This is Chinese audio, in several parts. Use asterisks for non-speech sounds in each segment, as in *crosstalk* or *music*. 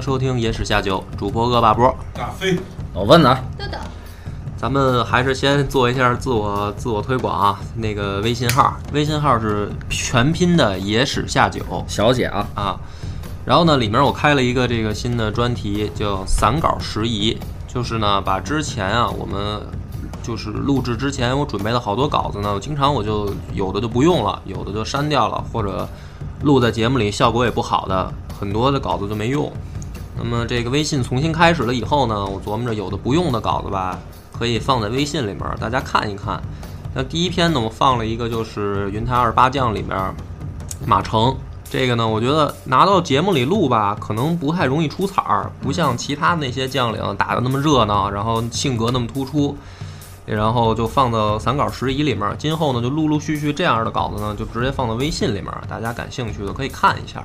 迎收听《野史下酒》，主播恶霸波。大飞，老问啊，豆豆，咱们还是先做一下自我自我推广啊。那个微信号，微信号是全拼的“野史下酒小姐啊，”啊。然后呢，里面我开了一个这个新的专题，叫“散稿拾遗”，就是呢，把之前啊我们就是录制之前我准备的好多稿子呢，我经常我就有的就不用了，有的就删掉了，或者录在节目里效果也不好的，很多的稿子就没用。那么这个微信重新开始了以后呢，我琢磨着有的不用的稿子吧，可以放在微信里面，大家看一看。那第一篇呢，我放了一个就是《云台二八将》里面马成，这个呢，我觉得拿到节目里录吧，可能不太容易出彩儿，不像其他那些将领打的那么热闹，然后性格那么突出。然后就放到散稿拾遗里面，今后呢就陆陆续续这样的稿子呢，就直接放到微信里面，大家感兴趣的可以看一下。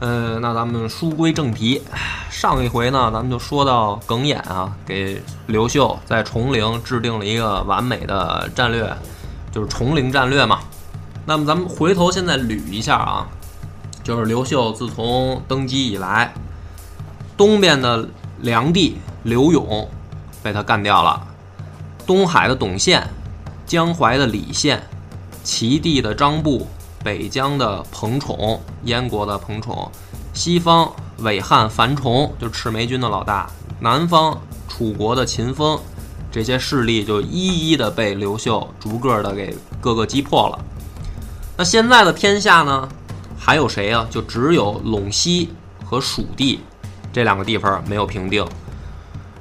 呃，那咱们书归正题，上一回呢，咱们就说到耿弇啊，给刘秀在崇陵制定了一个完美的战略，就是崇陵战略嘛。那么咱们回头现在捋一下啊，就是刘秀自从登基以来，东边的梁帝刘永被他干掉了，东海的董宪，江淮的李宪，齐地的张布。北疆的彭宠，燕国的彭宠，西方伪汉樊崇，就赤眉军的老大；南方楚国的秦风，这些势力就一一的被刘秀逐个的给各个击破了。那现在的天下呢，还有谁啊？就只有陇西和蜀地这两个地方没有平定。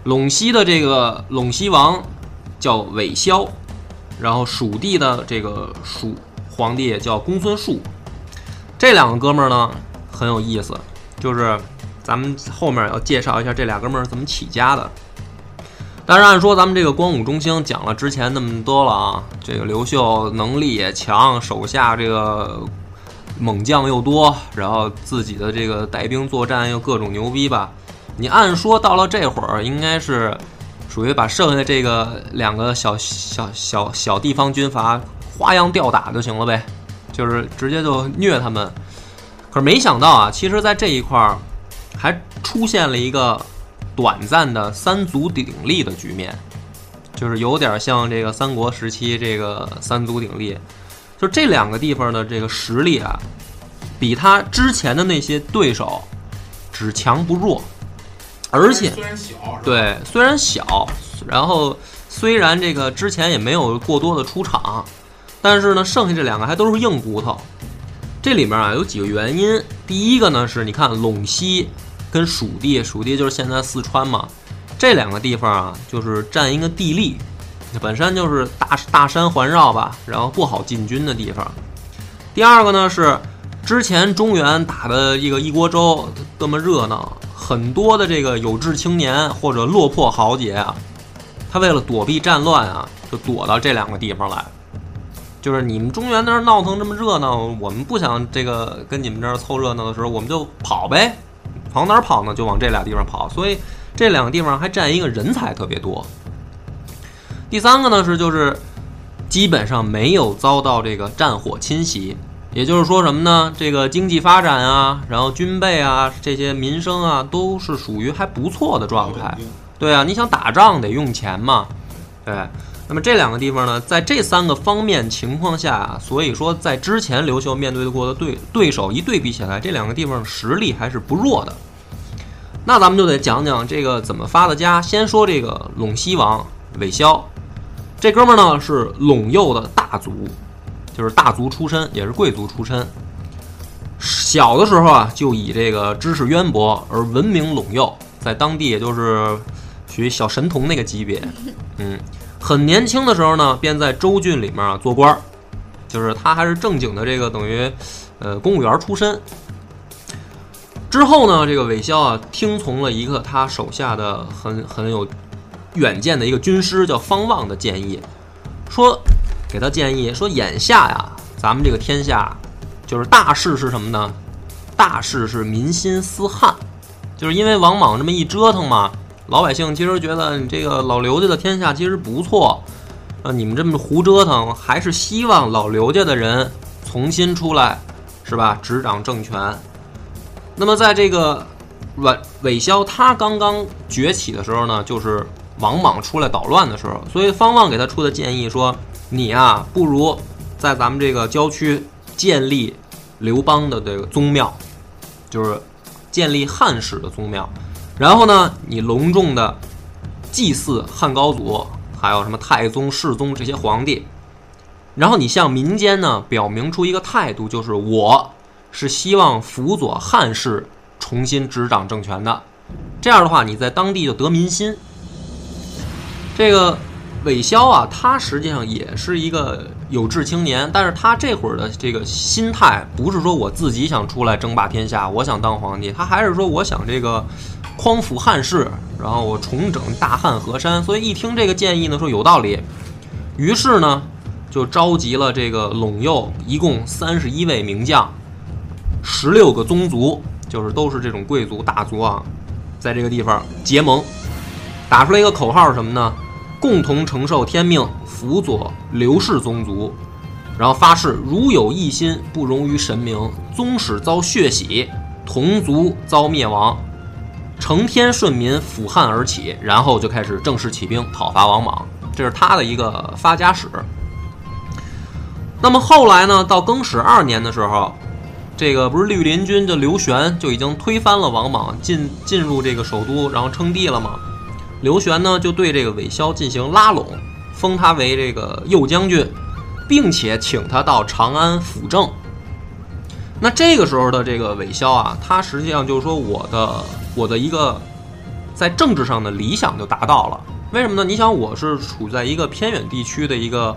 陇西的这个陇西王叫韦骁，然后蜀地的这个蜀。皇帝叫公孙述，这两个哥们儿呢很有意思，就是咱们后面要介绍一下这俩哥们儿怎么起家的。但是按说咱们这个光武中兴讲了之前那么多了啊，这个刘秀能力也强，手下这个猛将又多，然后自己的这个带兵作战又各种牛逼吧。你按说到了这会儿，应该是属于把剩下这个两个小小小小地方军阀。花样吊打就行了呗，就是直接就虐他们。可是没想到啊，其实，在这一块儿还出现了一个短暂的三足鼎立的局面，就是有点像这个三国时期这个三足鼎立。就这两个地方的这个实力啊，比他之前的那些对手只强不弱，而且对虽然小，然后虽然这个之前也没有过多的出场。但是呢，剩下这两个还都是硬骨头。这里面啊有几个原因。第一个呢是，你看陇西跟蜀地，蜀地就是现在四川嘛，这两个地方啊就是占一个地利，本身就是大大山环绕吧，然后不好进军的地方。第二个呢是，之前中原打的一个一锅粥这么热闹，很多的这个有志青年或者落魄豪杰啊，他为了躲避战乱啊，就躲到这两个地方来。就是你们中原那儿闹腾这么热闹，我们不想这个跟你们这儿凑热闹的时候，我们就跑呗，往哪儿跑呢？就往这俩地方跑。所以这两个地方还占一个人才特别多。第三个呢是就是基本上没有遭到这个战火侵袭，也就是说什么呢？这个经济发展啊，然后军备啊，这些民生啊，都是属于还不错的状态。对啊，你想打仗得用钱嘛，对。那么这两个地方呢，在这三个方面情况下，所以说在之前刘秀面对过的对对手一对比起来，这两个地方实力还是不弱的。那咱们就得讲讲这个怎么发的家。先说这个陇西王韦骁，这哥们儿呢是陇右的大族，就是大族出身，也是贵族出身。小的时候啊，就以这个知识渊博而闻名陇右，在当地也就是属于小神童那个级别。嗯，很年轻的时候呢，便在州郡里面啊做官，就是他还是正经的这个等于呃公务员出身。之后呢，这个韦骁啊，听从了一个他手下的很很有远见的一个军师叫方望的建议，说给他建议说，眼下呀，咱们这个天下。就是大事是什么呢？大事是民心思汉，就是因为王莽这么一折腾嘛，老百姓其实觉得你这个老刘家的天下其实不错，呃，你们这么胡折腾，还是希望老刘家的人重新出来，是吧？执掌政权。那么在这个阮韦骁他刚刚崛起的时候呢，就是王莽出来捣乱的时候，所以方望给他出的建议说：“你啊，不如在咱们这个郊区。”建立刘邦的这个宗庙，就是建立汉室的宗庙。然后呢，你隆重的祭祀汉高祖，还有什么太宗、世宗这些皇帝。然后你向民间呢表明出一个态度，就是我是希望辅佐汉室重新执掌政权的。这样的话，你在当地就得民心。这个。韦骁啊，他实际上也是一个有志青年，但是他这会儿的这个心态不是说我自己想出来争霸天下，我想当皇帝，他还是说我想这个匡扶汉室，然后我重整大汉河山。所以一听这个建议呢，说有道理，于是呢就召集了这个陇右一共三十一位名将，十六个宗族，就是都是这种贵族大族啊，在这个地方结盟，打出来一个口号是什么呢？共同承受天命，辅佐刘氏宗族，然后发誓如有一心不容于神明，宗室遭血洗，同族遭灭亡，承天顺民，辅汉而起，然后就开始正式起兵讨伐王莽。这是他的一个发家史。那么后来呢？到更始二年的时候，这个不是绿林军的刘玄就已经推翻了王莽，进进入这个首都，然后称帝了吗？刘玄呢，就对这个韦骁进行拉拢，封他为这个右将军，并且请他到长安辅政。那这个时候的这个韦骁啊，他实际上就是说，我的我的一个在政治上的理想就达到了。为什么呢？你想，我是处在一个偏远地区的一个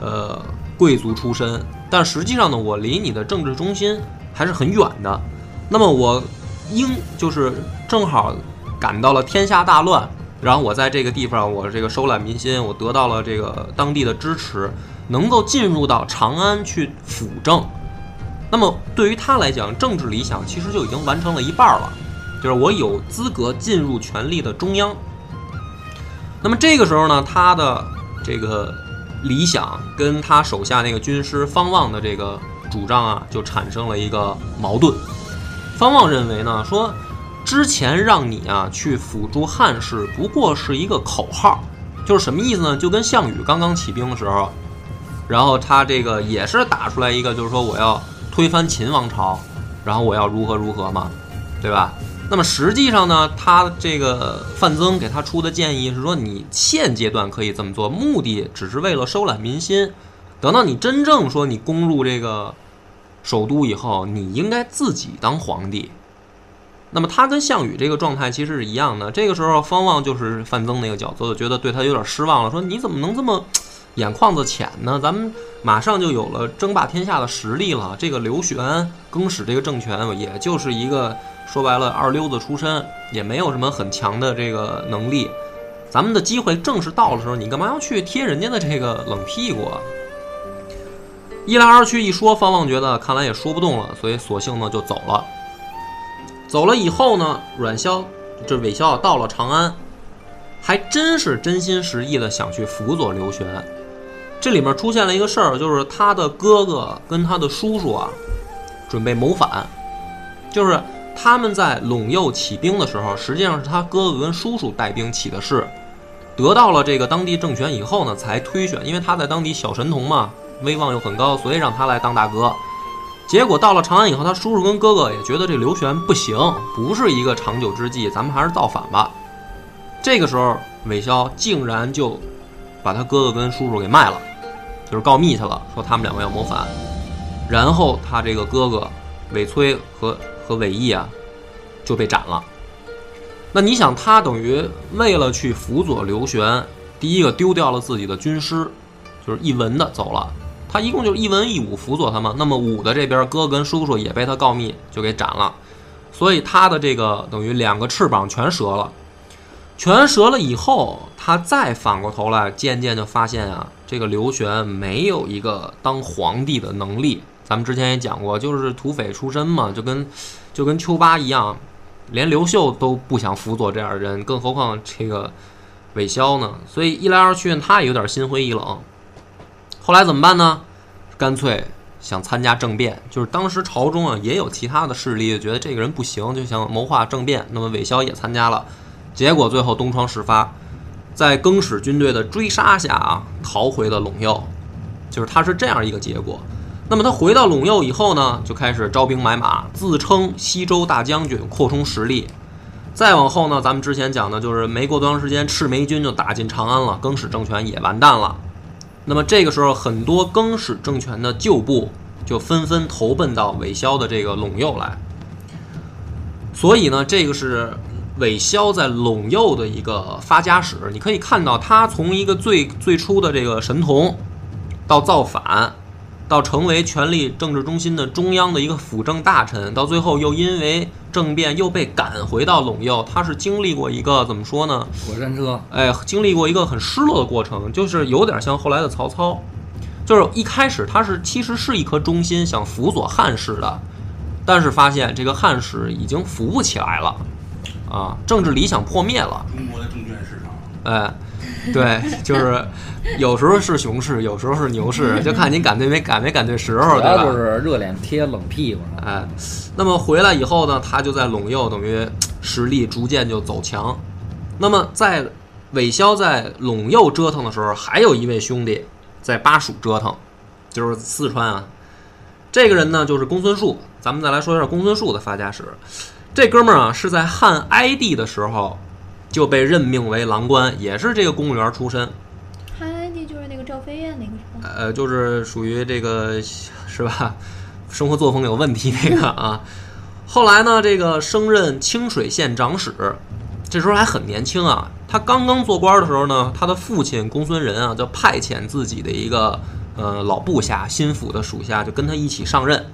呃贵族出身，但实际上呢，我离你的政治中心还是很远的。那么我应就是正好赶到了天下大乱。然后我在这个地方，我这个收揽民心，我得到了这个当地的支持，能够进入到长安去辅政。那么对于他来讲，政治理想其实就已经完成了一半了，就是我有资格进入权力的中央。那么这个时候呢，他的这个理想跟他手下那个军师方望的这个主张啊，就产生了一个矛盾。方望认为呢，说。之前让你啊去辅助汉室，不过是一个口号，就是什么意思呢？就跟项羽刚刚起兵的时候，然后他这个也是打出来一个，就是说我要推翻秦王朝，然后我要如何如何嘛，对吧？那么实际上呢，他这个范增给他出的建议是说，你现阶段可以这么做，目的只是为了收揽民心，等到你真正说你攻入这个首都以后，你应该自己当皇帝。那么他跟项羽这个状态其实是一样的。这个时候，方望就是范增那个角色，觉得对他有点失望了，说你怎么能这么眼眶子浅呢？咱们马上就有了争霸天下的实力了。这个刘玄更始这个政权，也就是一个说白了二流子出身，也没有什么很强的这个能力。咱们的机会正式到的时候，你干嘛要去贴人家的这个冷屁股？一来二去一说，方望觉得看来也说不动了，所以索性呢就走了。走了以后呢，阮萧这韦骁到了长安，还真是真心实意的想去辅佐刘玄。这里面出现了一个事儿，就是他的哥哥跟他的叔叔啊，准备谋反。就是他们在陇右起兵的时候，实际上是他哥哥跟叔叔带兵起的事，得到了这个当地政权以后呢，才推选，因为他在当地小神童嘛，威望又很高，所以让他来当大哥。结果到了长安以后，他叔叔跟哥哥也觉得这刘玄不行，不是一个长久之计，咱们还是造反吧。这个时候，韦骁竟然就把他哥哥跟叔叔给卖了，就是告密去了，说他们两个要谋反。然后他这个哥哥韦崔和和韦义啊就被斩了。那你想，他等于为了去辅佐刘玄，第一个丢掉了自己的军师，就是一文的走了。他一共就一文一武辅佐他嘛。那么武的这边哥跟叔叔也被他告密，就给斩了。所以他的这个等于两个翅膀全折了。全折了以后，他再反过头来，渐渐就发现啊，这个刘玄没有一个当皇帝的能力。咱们之前也讲过，就是土匪出身嘛，就跟就跟丘巴一样。连刘秀都不想辅佐这样的人，更何况这个韦骁呢？所以一来二去，他也有点心灰意冷。后来怎么办呢？干脆想参加政变。就是当时朝中啊，也有其他的势力觉得这个人不行，就想谋划政变。那么韦骁也参加了，结果最后东窗事发，在更始军队的追杀下啊，逃回了陇右。就是他是这样一个结果。那么他回到陇右以后呢，就开始招兵买马，自称西周大将军，扩充实力。再往后呢，咱们之前讲的就是没过多长时间，赤眉军就打进长安了，更始政权也完蛋了。那么这个时候，很多更始政权的旧部就纷纷投奔到韦骁的这个陇右来。所以呢，这个是韦骁在陇右的一个发家史。你可以看到，他从一个最最初的这个神童，到造反。到成为权力政治中心的中央的一个辅政大臣，到最后又因为政变又被赶回到陇右，他是经历过一个怎么说呢？过山车。哎，经历过一个很失落的过程，就是有点像后来的曹操，就是一开始他是其实是一颗忠心想辅佐汉室的，但是发现这个汉室已经扶不起来了，啊，政治理想破灭了。中国的证券市场。哎。对，就是有时候是熊市，有时候是牛市，就看你赶对没赶没赶对时候，对吧？就是热脸贴冷屁股。哎，那么回来以后呢，他就在陇右，等于实力逐渐就走强。那么在韦骁在陇右折腾的时候，还有一位兄弟在巴蜀折腾，就是四川啊。这个人呢，就是公孙述。咱们再来说一下公孙述的发家史。这哥们儿啊，是在汉哀帝的时候。就被任命为郎官，也是这个公务员出身。汉哀帝就是那个赵飞燕那个是吧？呃，就是属于这个是吧？生活作风有问题那个啊。后来呢，这个升任清水县长史，这时候还很年轻啊。他刚刚做官的时候呢，他的父亲公孙仁啊，就派遣自己的一个呃老部下、心腹的属下，就跟他一起上任。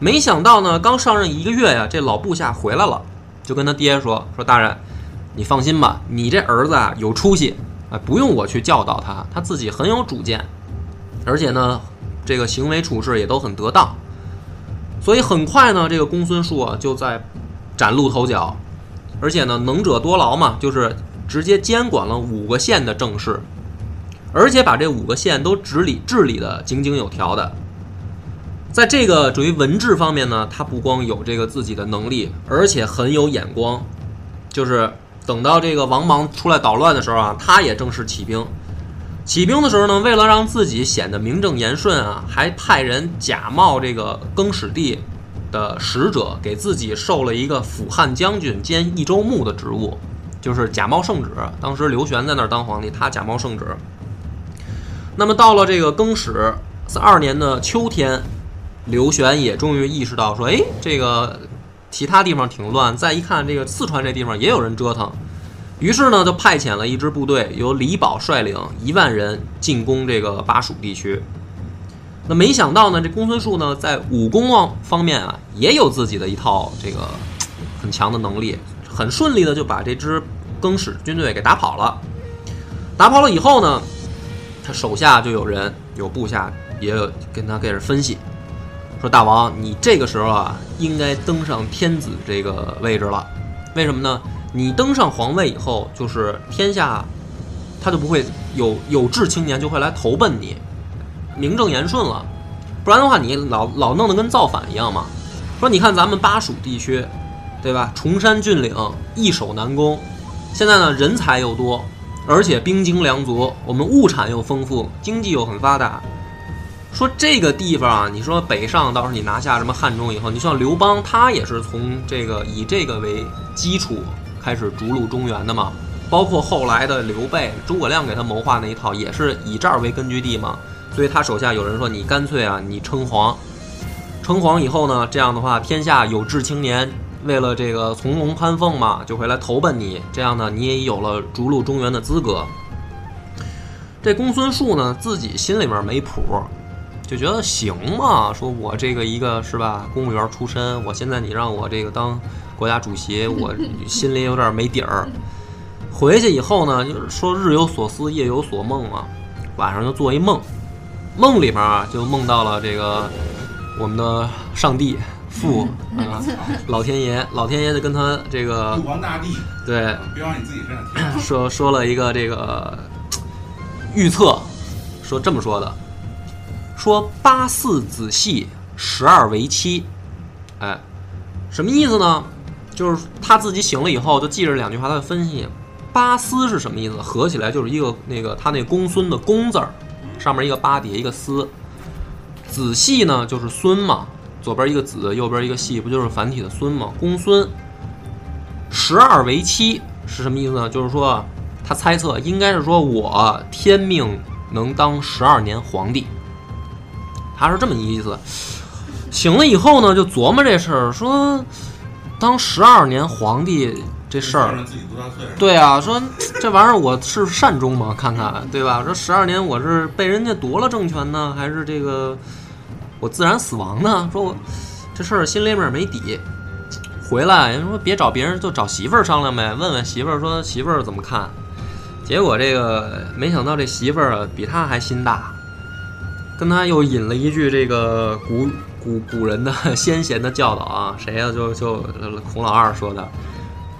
没想到呢，刚上任一个月呀，这老部下回来了，就跟他爹说：“说大人。”你放心吧，你这儿子啊有出息，啊不用我去教导他，他自己很有主见，而且呢，这个行为处事也都很得当，所以很快呢，这个公孙述啊就在崭露头角，而且呢，能者多劳嘛，就是直接监管了五个县的政事，而且把这五个县都治理治理的井井有条的，在这个属于文治方面呢，他不光有这个自己的能力，而且很有眼光，就是。等到这个王莽出来捣乱的时候啊，他也正式起兵。起兵的时候呢，为了让自己显得名正言顺啊，还派人假冒这个更始帝的使者，给自己授了一个辅汉将军兼益州牧的职务，就是假冒圣旨。当时刘玄在那儿当皇帝，他假冒圣旨。那么到了这个更始二年的秋天，刘玄也终于意识到说：“哎，这个。”其他地方挺乱，再一看这个四川这地方也有人折腾，于是呢就派遣了一支部队，由李宝率领一万人进攻这个巴蜀地区。那没想到呢，这公孙述呢在武功方面啊也有自己的一套这个很强的能力，很顺利的就把这支更始军队给打跑了。打跑了以后呢，他手下就有人有部下也有跟他开始分析。说大王，你这个时候啊，应该登上天子这个位置了。为什么呢？你登上皇位以后，就是天下，他就不会有有志青年就会来投奔你，名正言顺了。不然的话，你老老弄得跟造反一样嘛。说你看咱们巴蜀地区，对吧？崇山峻岭，易守难攻。现在呢，人才又多，而且兵精粮足，我们物产又丰富，经济又很发达。说这个地方啊，你说北上，到时候你拿下什么汉中以后，你像刘邦，他也是从这个以这个为基础开始逐鹿中原的嘛。包括后来的刘备、诸葛亮给他谋划那一套，也是以这儿为根据地嘛。所以他手下有人说，你干脆啊，你称皇，称皇以后呢，这样的话，天下有志青年为了这个从龙攀凤嘛，就会来投奔你，这样呢，你也有了逐鹿中原的资格。这公孙述呢，自己心里面没谱，就觉得行嘛，说我这个一个是吧，公务员出身，我现在你让我这个当国家主席，我 *laughs* 心里有点没底儿。回去以后呢，就是说日有所思，夜有所梦嘛，晚上就做一梦，梦里面啊就梦到了这个我们的上帝父啊，老天爷，老天爷就跟他这个玉皇大帝，对别往你自己身上贴。说说了一个这个预测，说这么说的，说八四子系，十二为妻，哎，什么意思呢？就是他自己醒了以后，就记着两句话，他就分析八思是什么意思，合起来就是一个那个他那公孙的公字儿，上面一个八，底下一个思。子系呢就是孙嘛，左边一个子，右边一个系，不就是繁体的孙嘛？公孙。十二为妻是什么意思呢？就是说，他猜测应该是说我天命能当十二年皇帝，他是这么一意思。醒了以后呢，就琢磨这事儿，说当十二年皇帝这事儿？对啊，说这玩意儿我是善终吗？看看，对吧？说十二年我是被人家夺了政权呢，还是这个我自然死亡呢？说我这事儿心里面没底。回来人说别找别人，就找媳妇儿商量呗，问问媳妇儿说媳妇儿怎么看。结果这个没想到这媳妇儿啊比他还心大，跟他又引了一句这个古古古人的先贤的教导啊，*laughs* 谁呀、就就孔老二说的。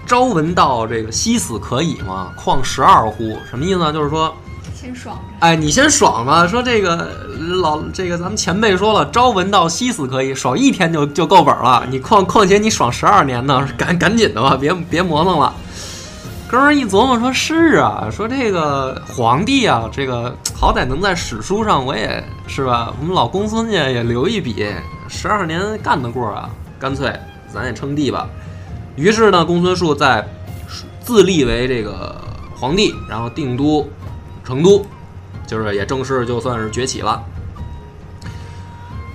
朝闻道，这个夕死可以吗？况十二乎？什么意思呢？就是说，先爽着。哎，你先爽吧。说这个老这个咱们前辈说了，朝闻道，夕死可以，爽一天就就够本了。你况况且你爽十二年呢，赶赶紧的吧，别别磨蹭了。哥们儿一琢磨说：“是啊，说这个皇帝啊，这个好歹能在史书上，我也是吧，我们老公孙家也留一笔，十二年干得过啊，干脆咱也称帝吧。”于是呢，公孙述在自立为这个皇帝，然后定都成都，就是也正式就算是崛起了。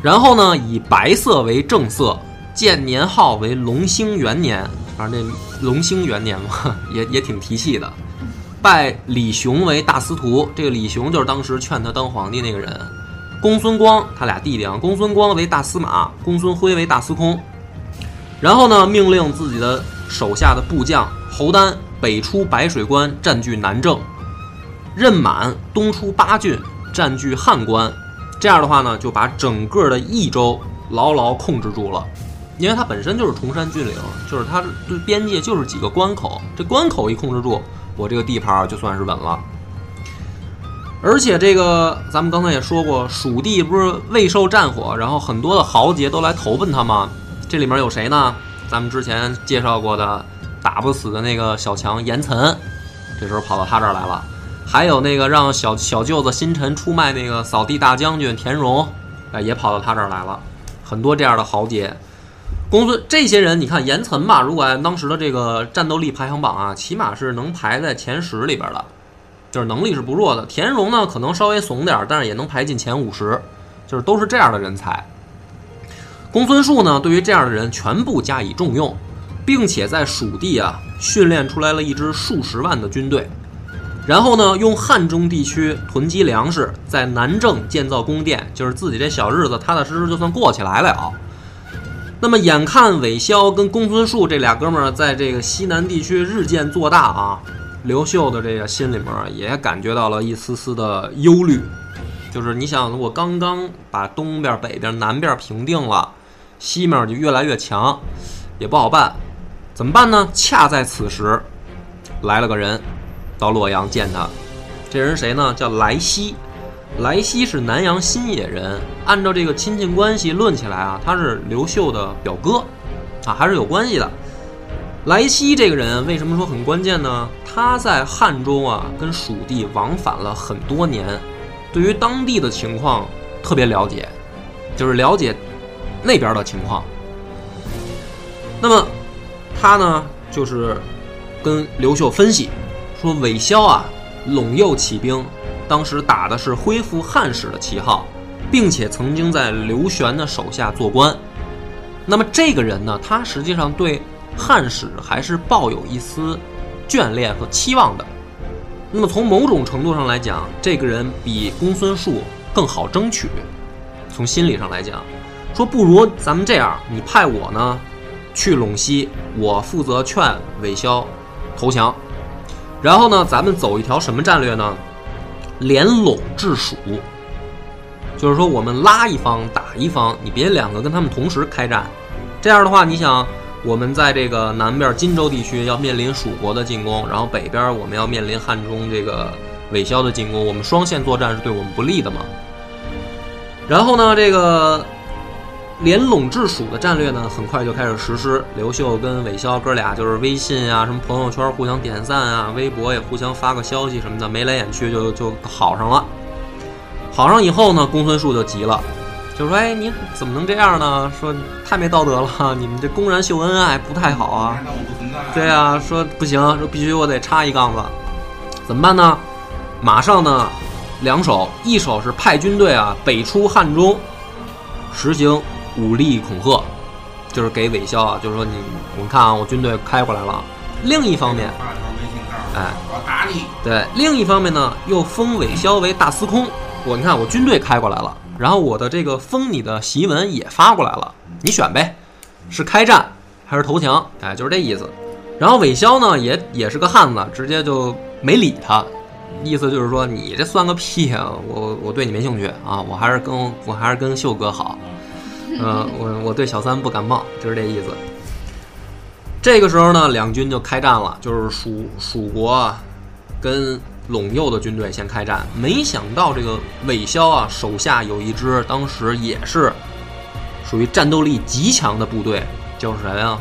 然后呢，以白色为正色，建年号为隆兴元年，反正这隆兴元年嘛，也也挺提气的。拜李雄为大司徒，这个李雄就是当时劝他当皇帝那个人。公孙光，他俩弟弟啊，公孙光为大司马，公孙辉为大司空。然后呢，命令自己的手下的部将侯丹北出白水关，占据南郑；任满东出八郡，占据汉关。这样的话呢，就把整个的益州牢牢控制住了。因为它本身就是崇山峻岭，就是它对边界就是几个关口，这关口一控制住，我这个地盘就算是稳了。而且这个咱们刚才也说过，蜀地不是未受战火，然后很多的豪杰都来投奔他吗？这里面有谁呢？咱们之前介绍过的打不死的那个小强严岑，这时候跑到他这儿来了。还有那个让小小舅子新臣出卖那个扫地大将军田荣，哎，也跑到他这儿来了。很多这样的豪杰，公孙这些人，你看严岑吧，如果按当时的这个战斗力排行榜啊，起码是能排在前十里边的，就是能力是不弱的。田荣呢，可能稍微怂点，但是也能排进前五十，就是都是这样的人才。公孙述呢，对于这样的人全部加以重用，并且在蜀地啊训练出来了一支数十万的军队，然后呢，用汉中地区囤积粮食，在南郑建造宫殿，就是自己这小日子踏踏实实就算过起来了。那么，眼看韦骁跟公孙述这俩哥们儿在这个西南地区日渐做大啊，刘秀的这个心里面也感觉到了一丝丝的忧虑，就是你想，我刚刚把东边、北边、南边平定了，西面就越来越强，也不好办，怎么办呢？恰在此时，来了个人到洛阳见他，这人谁呢？叫来西。莱西是南阳新野人，按照这个亲戚关系论起来啊，他是刘秀的表哥，啊，还是有关系的。莱西这个人为什么说很关键呢？他在汉中啊，跟蜀地往返了很多年，对于当地的情况特别了解，就是了解那边的情况。那么他呢，就是跟刘秀分析说，韦骁啊，陇右起兵，当时打的是恢复汉室的旗号，并且曾经在刘玄的手下做官。那么这个人呢，他实际上对汉室还是抱有一丝眷恋和期望的。那么从某种程度上来讲，这个人比公孙述更好争取。从心理上来讲，说不如咱们这样，你派我呢去陇西，我负责劝韦骁投降。然后呢，咱们走一条什么战略呢？联拢制蜀，就是说我们拉一方打一方，你别两个跟他们同时开战。这样的话，你想。我们在这个南边荆州地区要面临蜀国的进攻，然后北边我们要面临汉中这个韦骁的进攻，我们双线作战是对我们不利的嘛？然后呢，这个联陇制蜀的战略呢，很快就开始实施。刘秀跟韦骁哥俩就是微信啊，什么朋友圈互相点赞啊，微博也互相发个消息什么的，眉来眼去就就好上了。好上以后呢，公孙述就急了。就说：“哎，你怎么能这样呢？说太没道德了，你们这公然秀恩爱不太好啊。”对啊，说不行，说必须我得插一杠子，怎么办呢？马上呢，两手，一手是派军队啊北出汉中，实行武力恐吓，就是给韦骁啊，就是说你，我们看啊，我军队开过来了。另一方面，哎，我打你。对，另一方面呢，又封韦骁为大司空。我你看，我军队开过来了。然后我的这个封你的檄文也发过来了，你选呗，是开战还是投降？哎，就是这意思。然后韦骁呢，也也是个汉子，直接就没理他，意思就是说你这算个屁啊！我我对你没兴趣啊，我还是跟我还是跟秀哥好，嗯，我我对小三不感冒，就是这意思。这个时候呢，两军就开战了，就是蜀蜀国，跟。陇右的军队先开战，没想到这个韦骁啊手下有一支当时也是属于战斗力极强的部队，叫谁呀？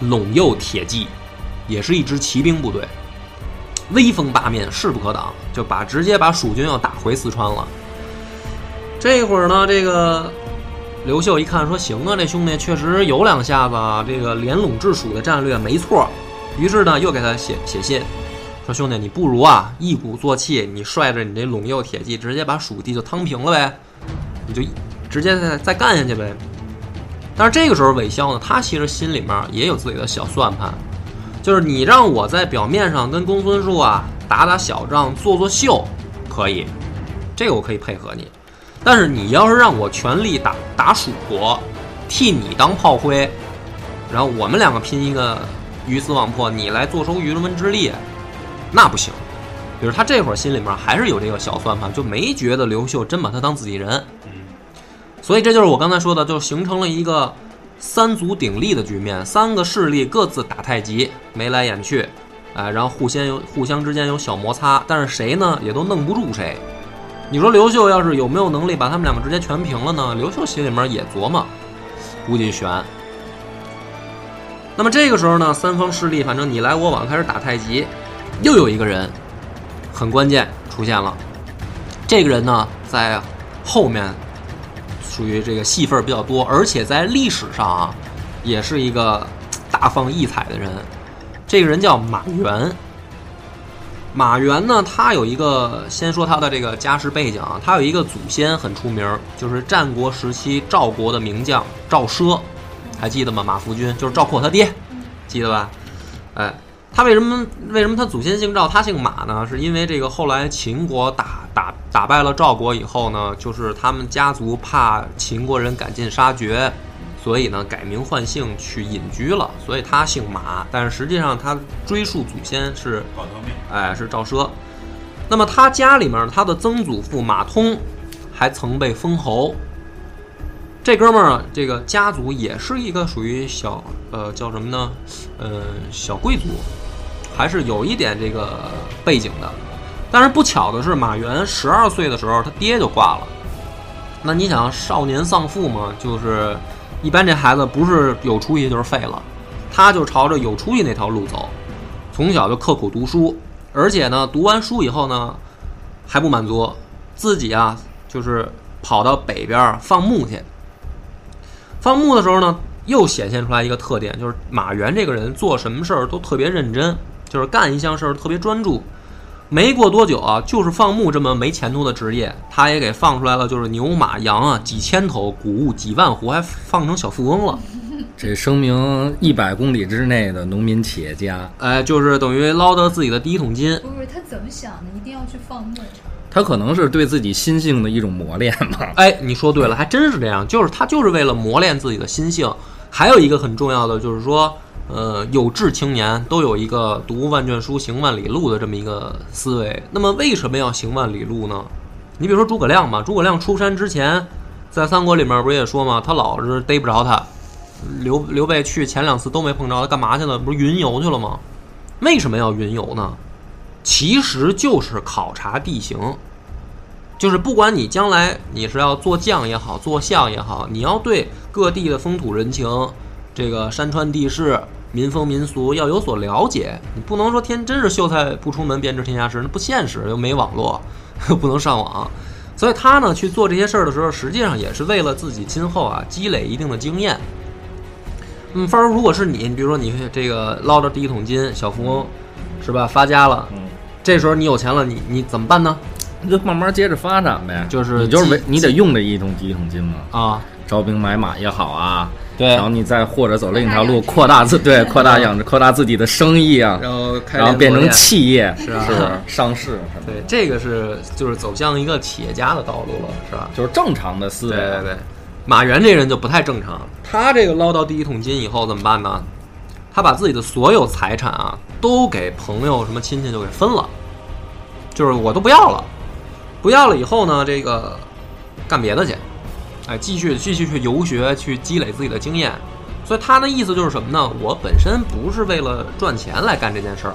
陇右铁骑，也是一支骑兵部队，威风八面，势不可挡，就把直接把蜀军要打回四川了。这会儿呢，这个刘秀一看说：“行啊，这兄弟确实有两下子，这个联陇制蜀的战略没错。”于是呢，又给他写写信。说兄弟，你不如啊一鼓作气，你率着你这陇右铁骑，直接把蜀地就趟平了呗，你就直接再再干下去呗。但是这个时候韦骁呢，他其实心里面也有自己的小算盘，就是你让我在表面上跟公孙述啊打打小仗、做做秀，可以，这个我可以配合你。但是你要是让我全力打打蜀国，替你当炮灰，然后我们两个拼一个鱼死网破，你来坐收渔翁之利。那不行，就是他这会儿心里面还是有这个小算盘，就没觉得刘秀真把他当自己人。所以这就是我刚才说的，就形成了一个三足鼎立的局面，三个势力各自打太极，眉来眼去，哎，然后互相有互相之间有小摩擦，但是谁呢也都弄不住谁。你说刘秀要是有没有能力把他们两个直接全平了呢？刘秀心里面也琢磨，估计悬。那么这个时候呢，三方势力反正你来我往，开始打太极。又有一个人很关键出现了，这个人呢在后面属于这个戏份比较多，而且在历史上啊也是一个大放异彩的人。这个人叫马援。马援呢，他有一个先说他的这个家世背景啊，他有一个祖先很出名，就是战国时期赵国的名将赵奢，还记得吗？马服君就是赵括他爹，记得吧？哎。他为什么为什么他祖先姓赵，他姓马呢？是因为这个后来秦国打打打败了赵国以后呢，就是他们家族怕秦国人赶尽杀绝，所以呢改名换姓去隐居了，所以他姓马。但是实际上他追溯祖先是，哎是赵奢。那么他家里面他的曾祖父马通还曾被封侯。这哥们儿啊，这个家族也是一个属于小呃叫什么呢？呃小贵族。还是有一点这个背景的，但是不巧的是，马原十二岁的时候，他爹就挂了。那你想，少年丧父嘛，就是一般这孩子不是有出息就是废了。他就朝着有出息那条路走，从小就刻苦读书，而且呢，读完书以后呢，还不满足，自己啊，就是跑到北边放牧去。放牧的时候呢，又显现出来一个特点，就是马原这个人做什么事儿都特别认真，就是干一项事儿特别专注。没过多久啊，就是放牧这么没前途的职业，他也给放出来了，就是牛马羊啊几千头，谷物几万户，还放成小富翁了。*laughs* 这声明一百公里之内的农民企业家，哎，就是等于捞到自己的第一桶金。不是他怎么想的？一定要去放牧？他可能是对自己心性的一种磨练吧。*laughs* 哎，你说对了，还真是这样，就是他就是为了磨练自己的心性。还有一个很重要的就是说，呃，有志青年都有一个读万卷书行万里路的这么一个思维。那么为什么要行万里路呢？你比如说诸葛亮嘛，诸葛亮出山之前，在三国里面不是也说嘛，他老是逮不着他。刘刘备去前两次都没碰着他，干嘛去了？不是云游去了吗？为什么要云游呢？其实就是考察地形，就是不管你将来你是要做将也好，做相也好，你要对各地的风土人情、这个山川地势、民风民俗要有所了解。你不能说天真是秀才不出门便知天下事，那不现实，又没网络，又 *laughs* 不能上网。所以他呢去做这些事儿的时候，实际上也是为了自己今后啊积累一定的经验。嗯，反而如果是你，你比如说你这个捞着第一桶金，小富翁，是吧？发家了，嗯，这时候你有钱了，你你怎么办呢？你就慢慢接着发展呗。就是你就是你得用这一桶第一桶金嘛，啊，招兵买马也好啊，对。然后你再或者走另一条路，扩大自 *laughs* 对扩大养扩大自己的生意啊，然后开然后变成企业是啊。是上市。什么，对，这个是就是走向一个企业家的道路了，是吧？就是正常的思维。对对对，马原这人就不太正常，他这个捞到第一桶金以后怎么办呢？他把自己的所有财产啊都给朋友什么亲戚就给分了，就是我都不要了，不要了以后呢，这个干别的去，哎，继续继续去游学，去积累自己的经验。所以他的意思就是什么呢？我本身不是为了赚钱来干这件事儿。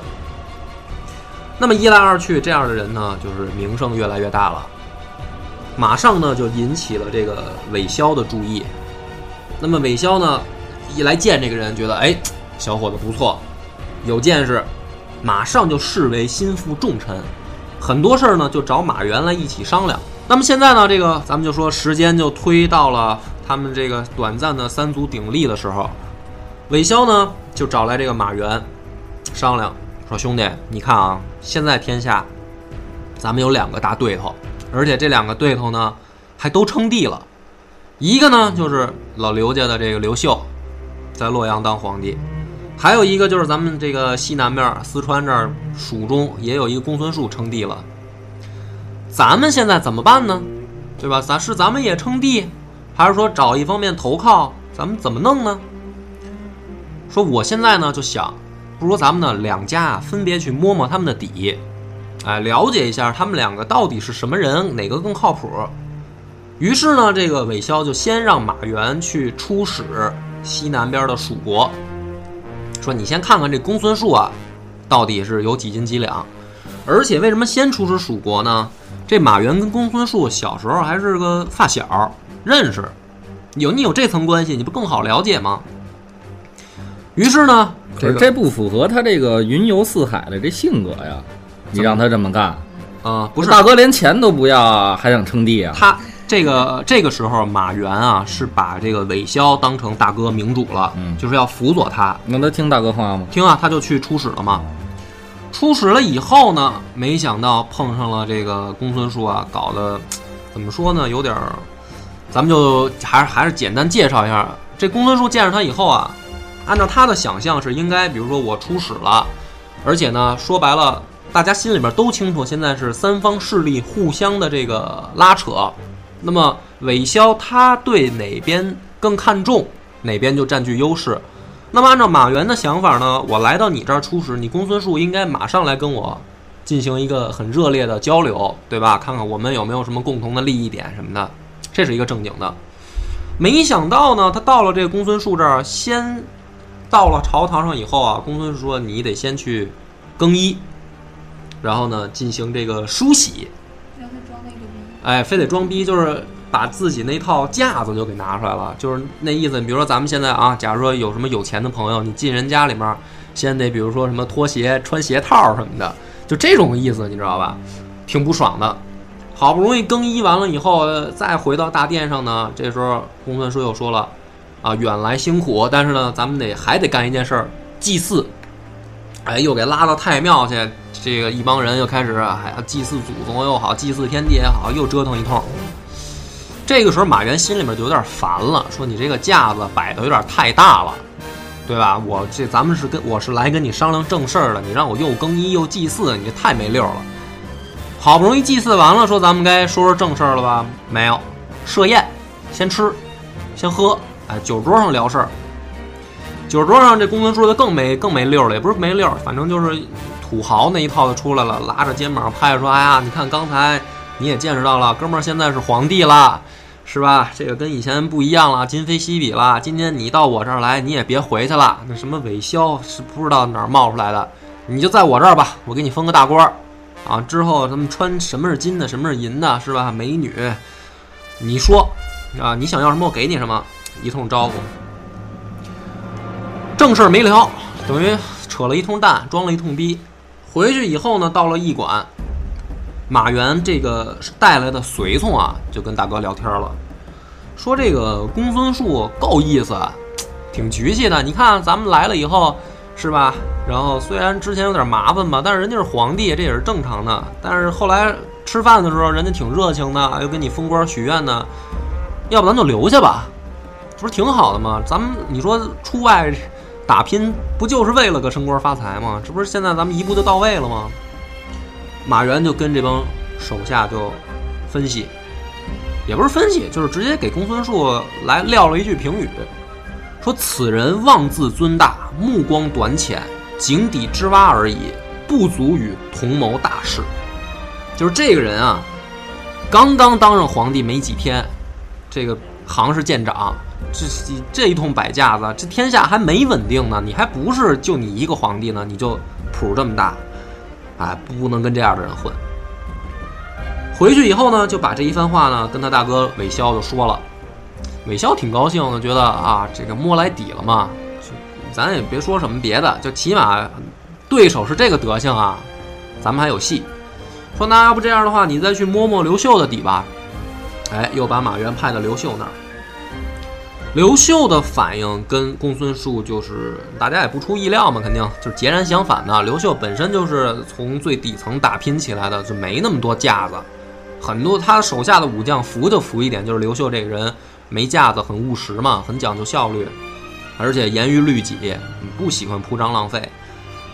那么一来二去，这样的人呢，就是名声越来越大了。马上呢就引起了这个韦骁的注意。那么韦骁呢一来见这个人，觉得哎，小伙子不错，有见识，马上就视为心腹重臣，很多事儿呢就找马原来一起商量。那么现在呢，这个咱们就说时间就推到了他们这个短暂的三足鼎立的时候，韦骁呢就找来这个马原商量，说兄弟，你看啊，现在天下咱们有两个大对头。而且这两个对头呢，还都称帝了。一个呢就是老刘家的这个刘秀，在洛阳当皇帝；还有一个就是咱们这个西南面四川这儿蜀中也有一个公孙述称帝了。咱们现在怎么办呢？对吧？咱是咱们也称帝，还是说找一方面投靠？咱们怎么弄呢？说我现在呢就想，不如咱们呢两家啊分别去摸摸他们的底。哎，了解一下他们两个到底是什么人，哪个更靠谱。于是呢，这个韦骁就先让马原去出使西南边的蜀国，说你先看看这公孙述啊，到底是有几斤几两。而且为什么先出使蜀国呢？这马原跟公孙述小时候还是个发小，认识，有你有这层关系，你不更好了解吗？于是呢，可是个这不符合他这个云游四海的这性格呀！你让他这么干，啊、不是大哥连钱都不要啊，还想称帝啊？他这个这个时候，马原啊是把这个韦骁当成大哥明主了，嗯就是要辅佐他。那他听大哥话吗？听啊，他就去出使了嘛。出使了以后呢，没想到碰上了这个公孙述啊，搞得怎么说呢，有点儿，咱们就还是还是简单介绍一下。这公孙述见着他以后啊，按照他的想象是应该，比如说我出使了，而且呢，说白了，大家心里边都清楚，现在是三方势力互相的这个拉扯。那么韦骁他对哪边更看重，哪边就占据优势。那么按照马原的想法呢，我来到你这儿初使，你公孙述应该马上来跟我进行一个很热烈的交流，对吧？看看我们有没有什么共同的利益点什么的，这是一个正经的。没想到呢，他到了这个公孙述这儿，先到了朝堂上以后啊，公孙述说你得先去更衣，然后呢进行这个梳洗，让他装那个逼。哎，非得装逼，就是把自己那套架子就给拿出来了，就是那意思。你比如说咱们现在啊，假如说有什么有钱的朋友，你进人家里面，先得比如说什么脱鞋、穿鞋套什么的，就这种意思，你知道吧？挺不爽的。好不容易更衣完了以后，再回到大殿上呢，这时候公孙叔又说了，啊，远来辛苦，但是呢，咱们得还得干一件事儿，祭祀。哎，又给拉到太庙去，这个一帮人又开始还要祭祀祖宗又好，祭祀天地也好，又折腾一通。这个时候，马原心里面就有点烦了，说你这个架子摆的有点太大了，对吧？我这咱们是跟我是来跟你商量正事儿的，你让我又更衣又祭祀，你这太没溜儿了。好不容易祭祀完了，说咱们该说说正事儿了吧？没有，设宴，先吃，先喝，哎，酒桌上聊事儿。酒桌上这公孙述就更没更没溜儿了，也不是没溜儿，反正就是土豪那一套就出来了，拉着肩膀拍着说：“哎呀，你看刚才你也见识到了，哥们儿现在是皇帝了，是吧？这个跟以前不一样了，今非昔比了。今天你到我这儿来，你也别回去了，那什么韦骁是不知道哪儿冒出来的，你就在我这儿吧，我给你封个大官儿。”啊，之后他们穿什么是金的，什么是银的，是吧？美女，你说啊，你想要什么，我给你什么，一通招呼。正事儿没聊，等于扯了一通蛋，装了一通逼。回去以后呢，到了驿馆，马原这个带来的随从啊，就跟大哥聊天了，说这个公孙述够意思，挺局气的。你看咱们来了以后，是吧？然后虽然之前有点麻烦吧，但是人家是皇帝，这也是正常的。但是后来吃饭的时候，人家挺热情的，又跟你封官许愿呢。要不咱就留下吧，不是挺好的吗？咱们你说出外打拼，不就是为了个升官发财吗？这不是现在咱们一步就到位了吗？马原就跟这帮手下就分析，也不是分析，就是直接给公孙述来撂了一句评语，说此人妄自尊大，目光短浅。井底之蛙而已，不足与同谋大事。就是这个人啊，刚刚当上皇帝没几天，这个行是见长，这这一通摆架子，这天下还没稳定呢，你还不是就你一个皇帝呢，你就谱这么大，哎，不能跟这样的人混。回去以后呢，就把这一番话呢跟他大哥韦骁就说了，韦骁挺高兴的，觉得啊，这个摸来底了嘛。咱也别说什么别的，就起码对手是这个德行啊，咱们还有戏。说那要不这样的话，你再去摸摸刘秀的底吧。哎，又把马原派到刘秀那儿。刘秀的反应跟公孙述就是大家也不出意料嘛，肯定就是截然相反的。刘秀本身就是从最底层打拼起来的，就没那么多架子。很多他手下的武将服就服一点，就是刘秀这个人没架子，很务实嘛，很讲究效率。而且严于律己，不喜欢铺张浪费，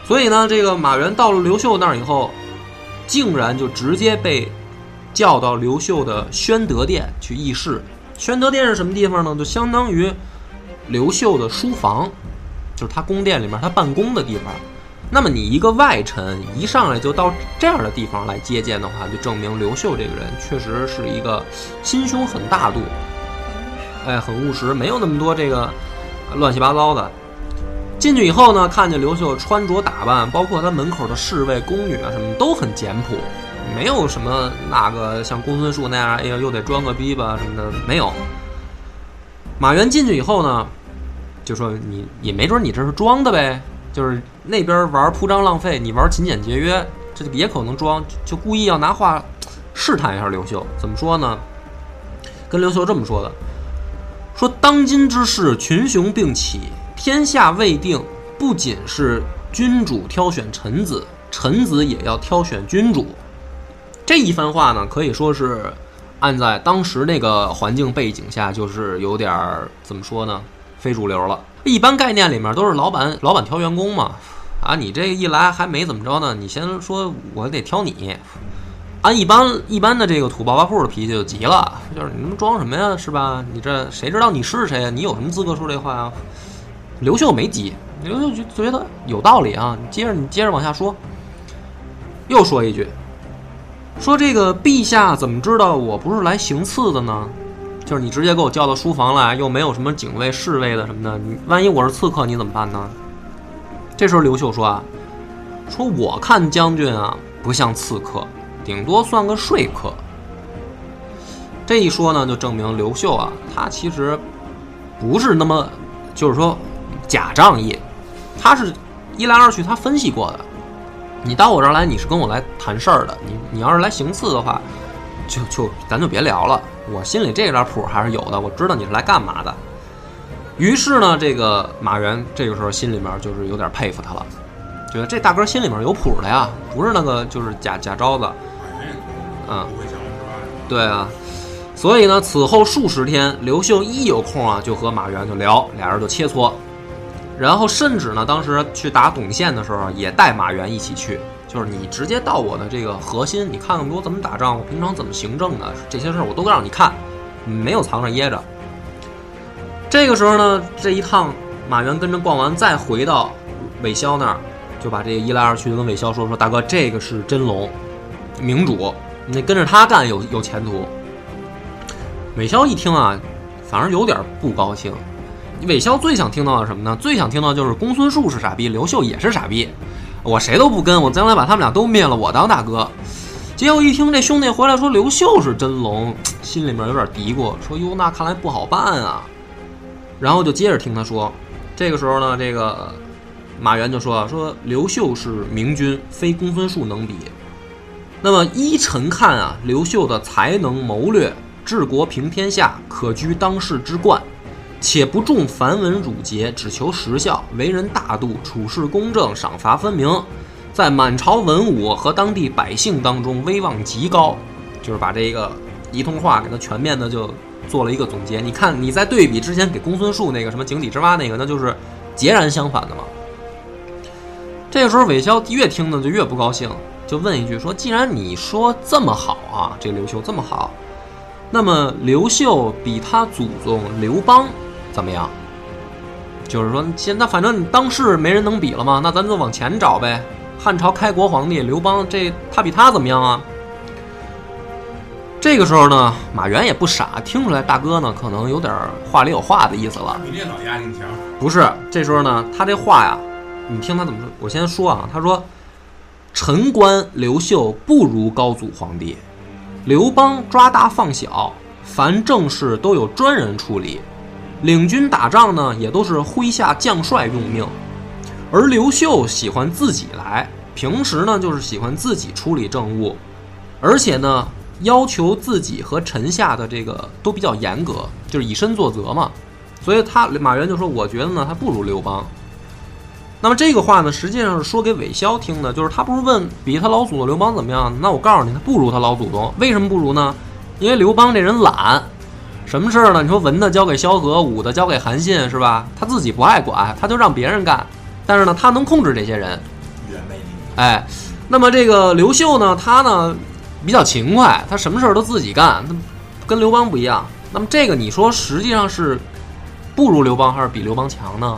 所以呢，这个马援到了刘秀那儿以后，竟然就直接被叫到刘秀的宣德殿去议事。宣德殿是什么地方呢？就相当于刘秀的书房，就是他宫殿里面他办公的地方。那么你一个外臣一上来就到这样的地方来接见的话，就证明刘秀这个人确实是一个心胸很大度，哎，很务实，没有那么多这个。乱七八糟的，进去以后呢，看见刘秀穿着打扮，包括他门口的侍卫、宫女啊，什么都很简朴，没有什么那个像公孙述那样，哎呀，又得装个逼吧什么的，没有。马原进去以后呢，就说你也没准你这是装的呗，就是那边玩铺张浪费，你玩勤俭节约，这也可能装，就故意要拿话试探一下刘秀。怎么说呢？跟刘秀这么说的。说当今之事，群雄并起，天下未定，不仅是君主挑选臣子，臣子也要挑选君主。这一番话呢，可以说是按在当时那个环境背景下，就是有点儿怎么说呢，非主流了。一般概念里面都是老板老板挑员工嘛，啊，你这一来还没怎么着呢，你先说我得挑你。按一般一般的这个土暴发户的脾气就急了，就是你他妈装什么呀，是吧？你这谁知道你是谁呀？你有什么资格说这话呀？刘秀没急，刘秀就觉得有道理啊。你接着你接着往下说，又说一句，说这个陛下怎么知道我不是来行刺的呢？就是你直接给我叫到书房来，又没有什么警卫侍卫的什么的，你万一我是刺客，你怎么办呢？这时候刘秀说啊，说我看将军啊不像刺客。顶多算个说客。这一说呢，就证明刘秀啊，他其实不是那么，就是说假仗义。他是一来二去，他分析过的。你到我这儿来，你是跟我来谈事儿的。你你要是来行刺的话，就就咱就别聊了，我心里这点谱还是有的，我知道你是来干嘛的。于是呢，这个马原这个时候心里面就是有点佩服他了，觉得这大哥心里面有谱的呀，不是那个就是假假招子，嗯，对啊。所以呢，此后数十天，刘秀一有空啊，就和马原就聊，俩人就切磋，然后甚至呢，当时去打董县的时候，也带马原一起去，就是你直接到我的这个核心，你看看我怎么打仗，我平常怎么行政的，这些事儿我都让你看，没有藏着掖着。这个时候呢，这一趟马原跟着逛完，再回到韦骁那儿，就把这一来二去的跟韦骁说说，大哥，这个是真龙，明主，你跟着他干有有前途。韦骁一听啊，反而有点不高兴。韦骁最想听到的什么呢？最想听到就是公孙述是傻逼，刘秀也是傻逼，我谁都不跟，我将来把他们俩都灭了，我当大哥。结果一听这兄弟回来说刘秀是真龙，心里面有点嘀咕，说哟，那看来不好办啊。然后就接着听他说，这个时候呢，这个马原就说说刘秀是明君，非公孙述能比。那么依臣看啊，刘秀的才能谋略，治国平天下，可居当世之冠，且不重繁文缛节，只求实效，为人大度，处事公正，赏罚分明，在满朝文武和当地百姓当中威望极高。就是把这个一通话给他全面的就做了一个总结。你看，你再对比之前给公孙述那个什么井底之蛙那个，那就是截然相反的嘛。这个时候，韦骁越听呢就越不高兴，就问一句说：“既然你说这么好啊，这刘秀这么好，那么刘秀比他祖宗刘邦怎么样？就是说，现在反正你当世没人能比了嘛，那咱就往前找呗。汉朝开国皇帝刘邦，这他比他怎么样啊？”这个时候呢，马原也不傻，听出来大哥呢可能有点话里有话的意思了。你这老压力强，不是，这时候呢，他这话呀，你听他怎么说？我先说啊，他说：“臣观刘秀不如高祖皇帝，刘邦抓大放小，凡政事都有专人处理，领军打仗呢也都是麾下将帅用命，而刘秀喜欢自己来，平时呢就是喜欢自己处理政务，而且呢。”要求自己和臣下的这个都比较严格，就是以身作则嘛。所以他马原就说：“我觉得呢，他不如刘邦。”那么这个话呢，实际上是说给韦骁听的，就是他不是问比他老祖宗刘邦怎么样？那我告诉你，他不如他老祖宗。为什么不如呢？因为刘邦这人懒，什么事儿呢？你说文的交给萧何，武的交给韩信，是吧？他自己不爱管，他就让别人干。但是呢，他能控制这些人。原魅力。哎，那么这个刘秀呢，他呢？比较勤快，他什么事儿都自己干，他跟刘邦不一样。那么这个你说实际上是不如刘邦还是比刘邦强呢？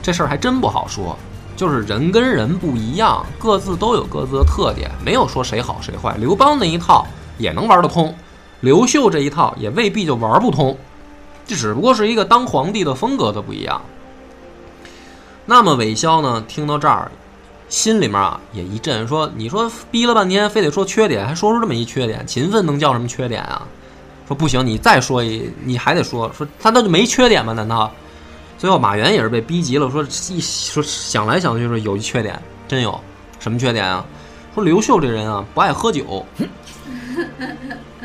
这事儿还真不好说。就是人跟人不一样，各自都有各自的特点，没有说谁好谁坏。刘邦那一套也能玩得通，刘秀这一套也未必就玩不通，这只不过是一个当皇帝的风格的不一样。那么韦骁呢，听到这儿。心里面啊也一震，说：“你说逼了半天，非得说缺点，还说出这么一缺点，勤奋能叫什么缺点啊？”说不行，你再说一，你还得说说他那就没缺点吗？难道？最后马原也是被逼急了，说一说想来想去说有一缺点，真有什么缺点啊？说刘秀这人啊不爱喝酒。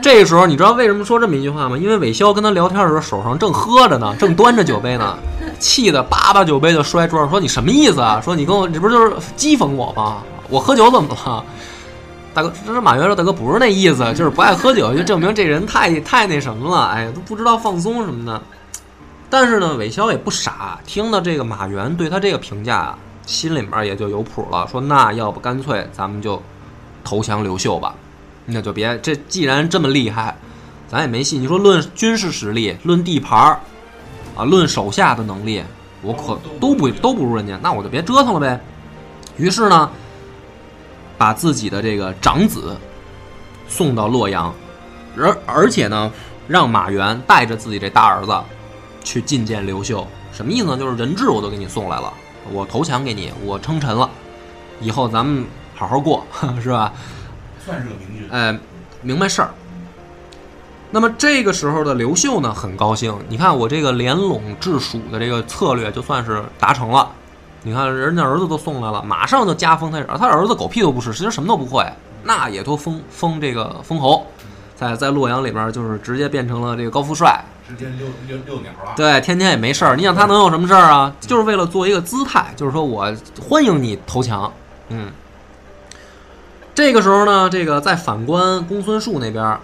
这时候你知道为什么说这么一句话吗？因为韦骁跟他聊天的时候手上正喝着呢，正端着酒杯呢。气得叭叭酒杯就摔桌上，说你什么意思啊？说你跟我，你不就是讥讽我吗？我喝酒怎么了？大哥，这是马原说，大哥不是那意思，就是不爱喝酒，就证明这人太太那什么了，哎，都不知道放松什么的。但是呢，韦骁也不傻，听到这个马原对他这个评价，心里面也就有谱了，说那要不干脆咱们就投降刘秀吧？那就别这既然这么厉害，咱也没戏。你说论军事实力，论地盘儿。啊，论手下的能力，我可都不都不如人家，那我就别折腾了呗。于是呢，把自己的这个长子送到洛阳，而而且呢，让马援带着自己这大儿子去觐见刘秀。什么意思呢？就是人质我都给你送来了，我投降给你，我称臣了，以后咱们好好过，*laughs* 是吧？算是个明君。哎，明白事儿。那么这个时候的刘秀呢，很高兴。你看我这个联拢治蜀的这个策略，就算是达成了。你看人家儿子都送来了，马上就加封他。他儿子狗屁都不是，实际上什么都不会，那也都封封这个封侯。在在洛阳里边就是直接变成了这个高富帅，直接遛遛遛鸟了。对，天天也没事儿。你想他能有什么事儿啊？就是为了做一个姿态，就是说我欢迎你投降。嗯，这个时候呢，这个在反观公孙述那边，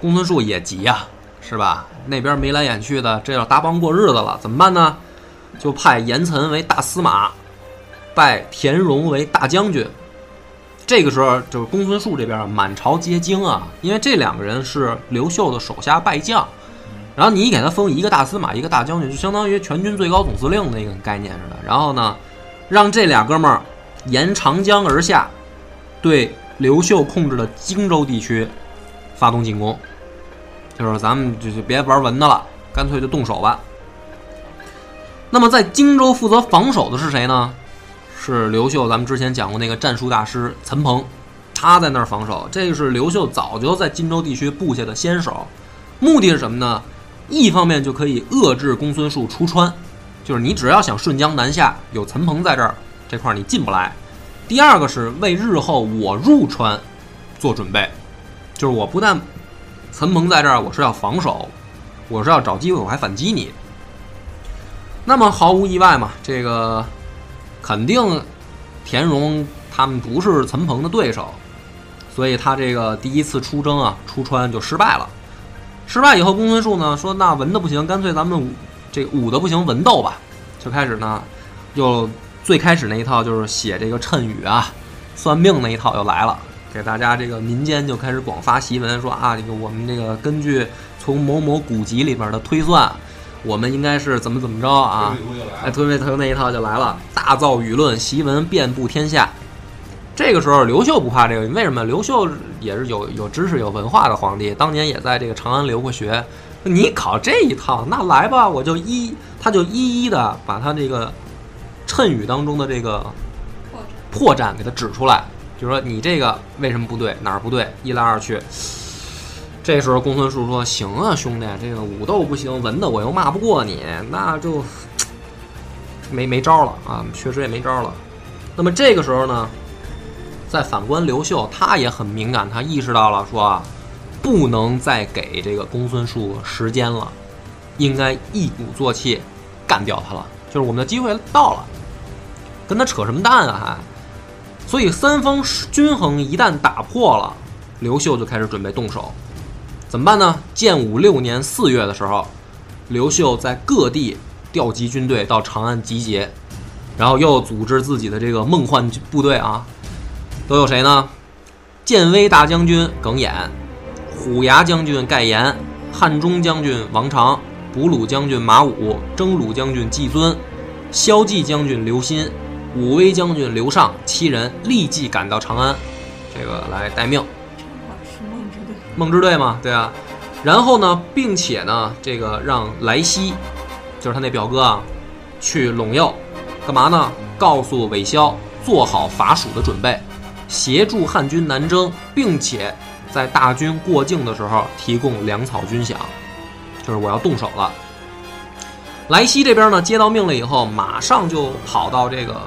公孙述也急呀、是吧？那边眉来眼去的，这要搭帮过日子了，怎么办呢？就派严岑为大司马，拜田荣为大将军。这个时候，就是公孙述这边满朝皆惊啊，因为这两个人是刘秀的手下败将。然后你给他封一个大司马，一个大将军，就相当于全军最高总司令那个概念似的。然后呢，让这俩哥们儿沿长江而下，对刘秀控制的荆州地区发动进攻。就是咱们就就别玩文的了，干脆就动手吧。那么在荆州负责防守的是谁呢？是刘秀，咱们之前讲过那个战术大师陈鹏，他在那儿防守。这个是刘秀早就在荆州地区布下的先手，目的是什么呢？一方面就可以遏制公孙述出川，就是你只要想顺江南下，有陈鹏在这儿，这块儿你进不来。第二个是为日后我入川做准备，就是我不但陈鹏在这儿，我是要防守，我是要找机会我还反击你。那么毫无意外嘛，这个肯定田荣他们不是陈鹏的对手，所以他这个第一次出征啊，出川就失败了。失败以后，公孙述呢说：“那文的不行，干脆咱们这武的不行，文斗吧。”就开始呢，又最开始那一套就是写这个谶语啊、算命那一套又来了，给大家这个民间就开始广发檄文说啊，这个我们这个根据从某某古籍里边的推算，我们应该是怎么怎么着啊？哎，推背头那一套就来了，大造舆论，檄文遍布天下。这个时候，刘秀不怕这个，为什么？刘秀也是有有知识、有文化的皇帝，当年也在这个长安留过学。你考这一套，那来吧，我就一他就一一的把他这个谶语当中的这个或者破绽给他指出来，就说你这个为什么不对，哪儿不对，一来二去。这时候公孙述说：“行啊，兄弟，这个武斗不行，文的我又骂不过你，那就没没招了啊，确实也没招了。那么这个时候呢，再反观刘秀，他也很敏感，他意识到了说啊，不能再给这个公孙述时间了，应该一鼓作气干掉他了，就是我们的机会到了，跟他扯什么蛋啊还？所以三方均衡一旦打破了，刘秀就开始准备动手。怎么办呢？建武六年四月的时候，刘秀在各地调集军队到长安集结，然后又组织自己的这个梦幻部队啊，都有谁呢？建威大将军耿弇，虎牙将军盖延，汉中将军王常，补鲁将军马武，征虏将军季尊，骁骑将军刘歆，武威将军刘尚七人立即赶到长安，这个来待命。是梦之队。梦之队嘛，对啊。然后呢，并且呢，这个让莱西，就是他那表哥啊，去陇右，干嘛呢？告诉韦骁做好伐蜀的准备，协助汉军南征，并且在大军过境的时候提供粮草军饷，就是我要动手了。莱西这边呢，接到命令以后，马上就跑到这个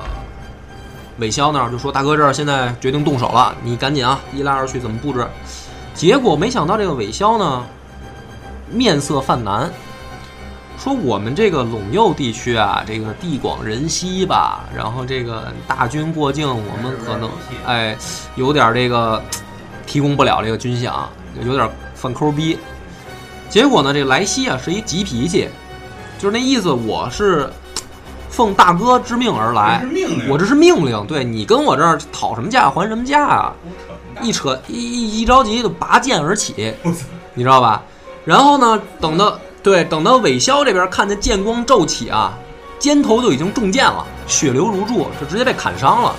韦骁那儿，就说：“大哥，这儿现在决定动手了，你赶紧啊，一来二去怎么布置？”结果没想到这个韦骁呢，面色泛难，说我们这个陇右地区啊，这个地广人稀吧，然后这个大军过境，我们可能哎有点这个提供不了这个军饷，有点犯抠逼。结果呢，这莱西啊是一急脾气，就是那意思，我是奉大哥之命而来我这是命令，对你跟我这儿讨什么价还什么价啊？一扯一一一着急就拔剑而起，你知道吧？然后呢，等到对等到韦骁这边看见剑光骤起啊，肩头就已经中箭了，血流如注，就直接被砍伤了。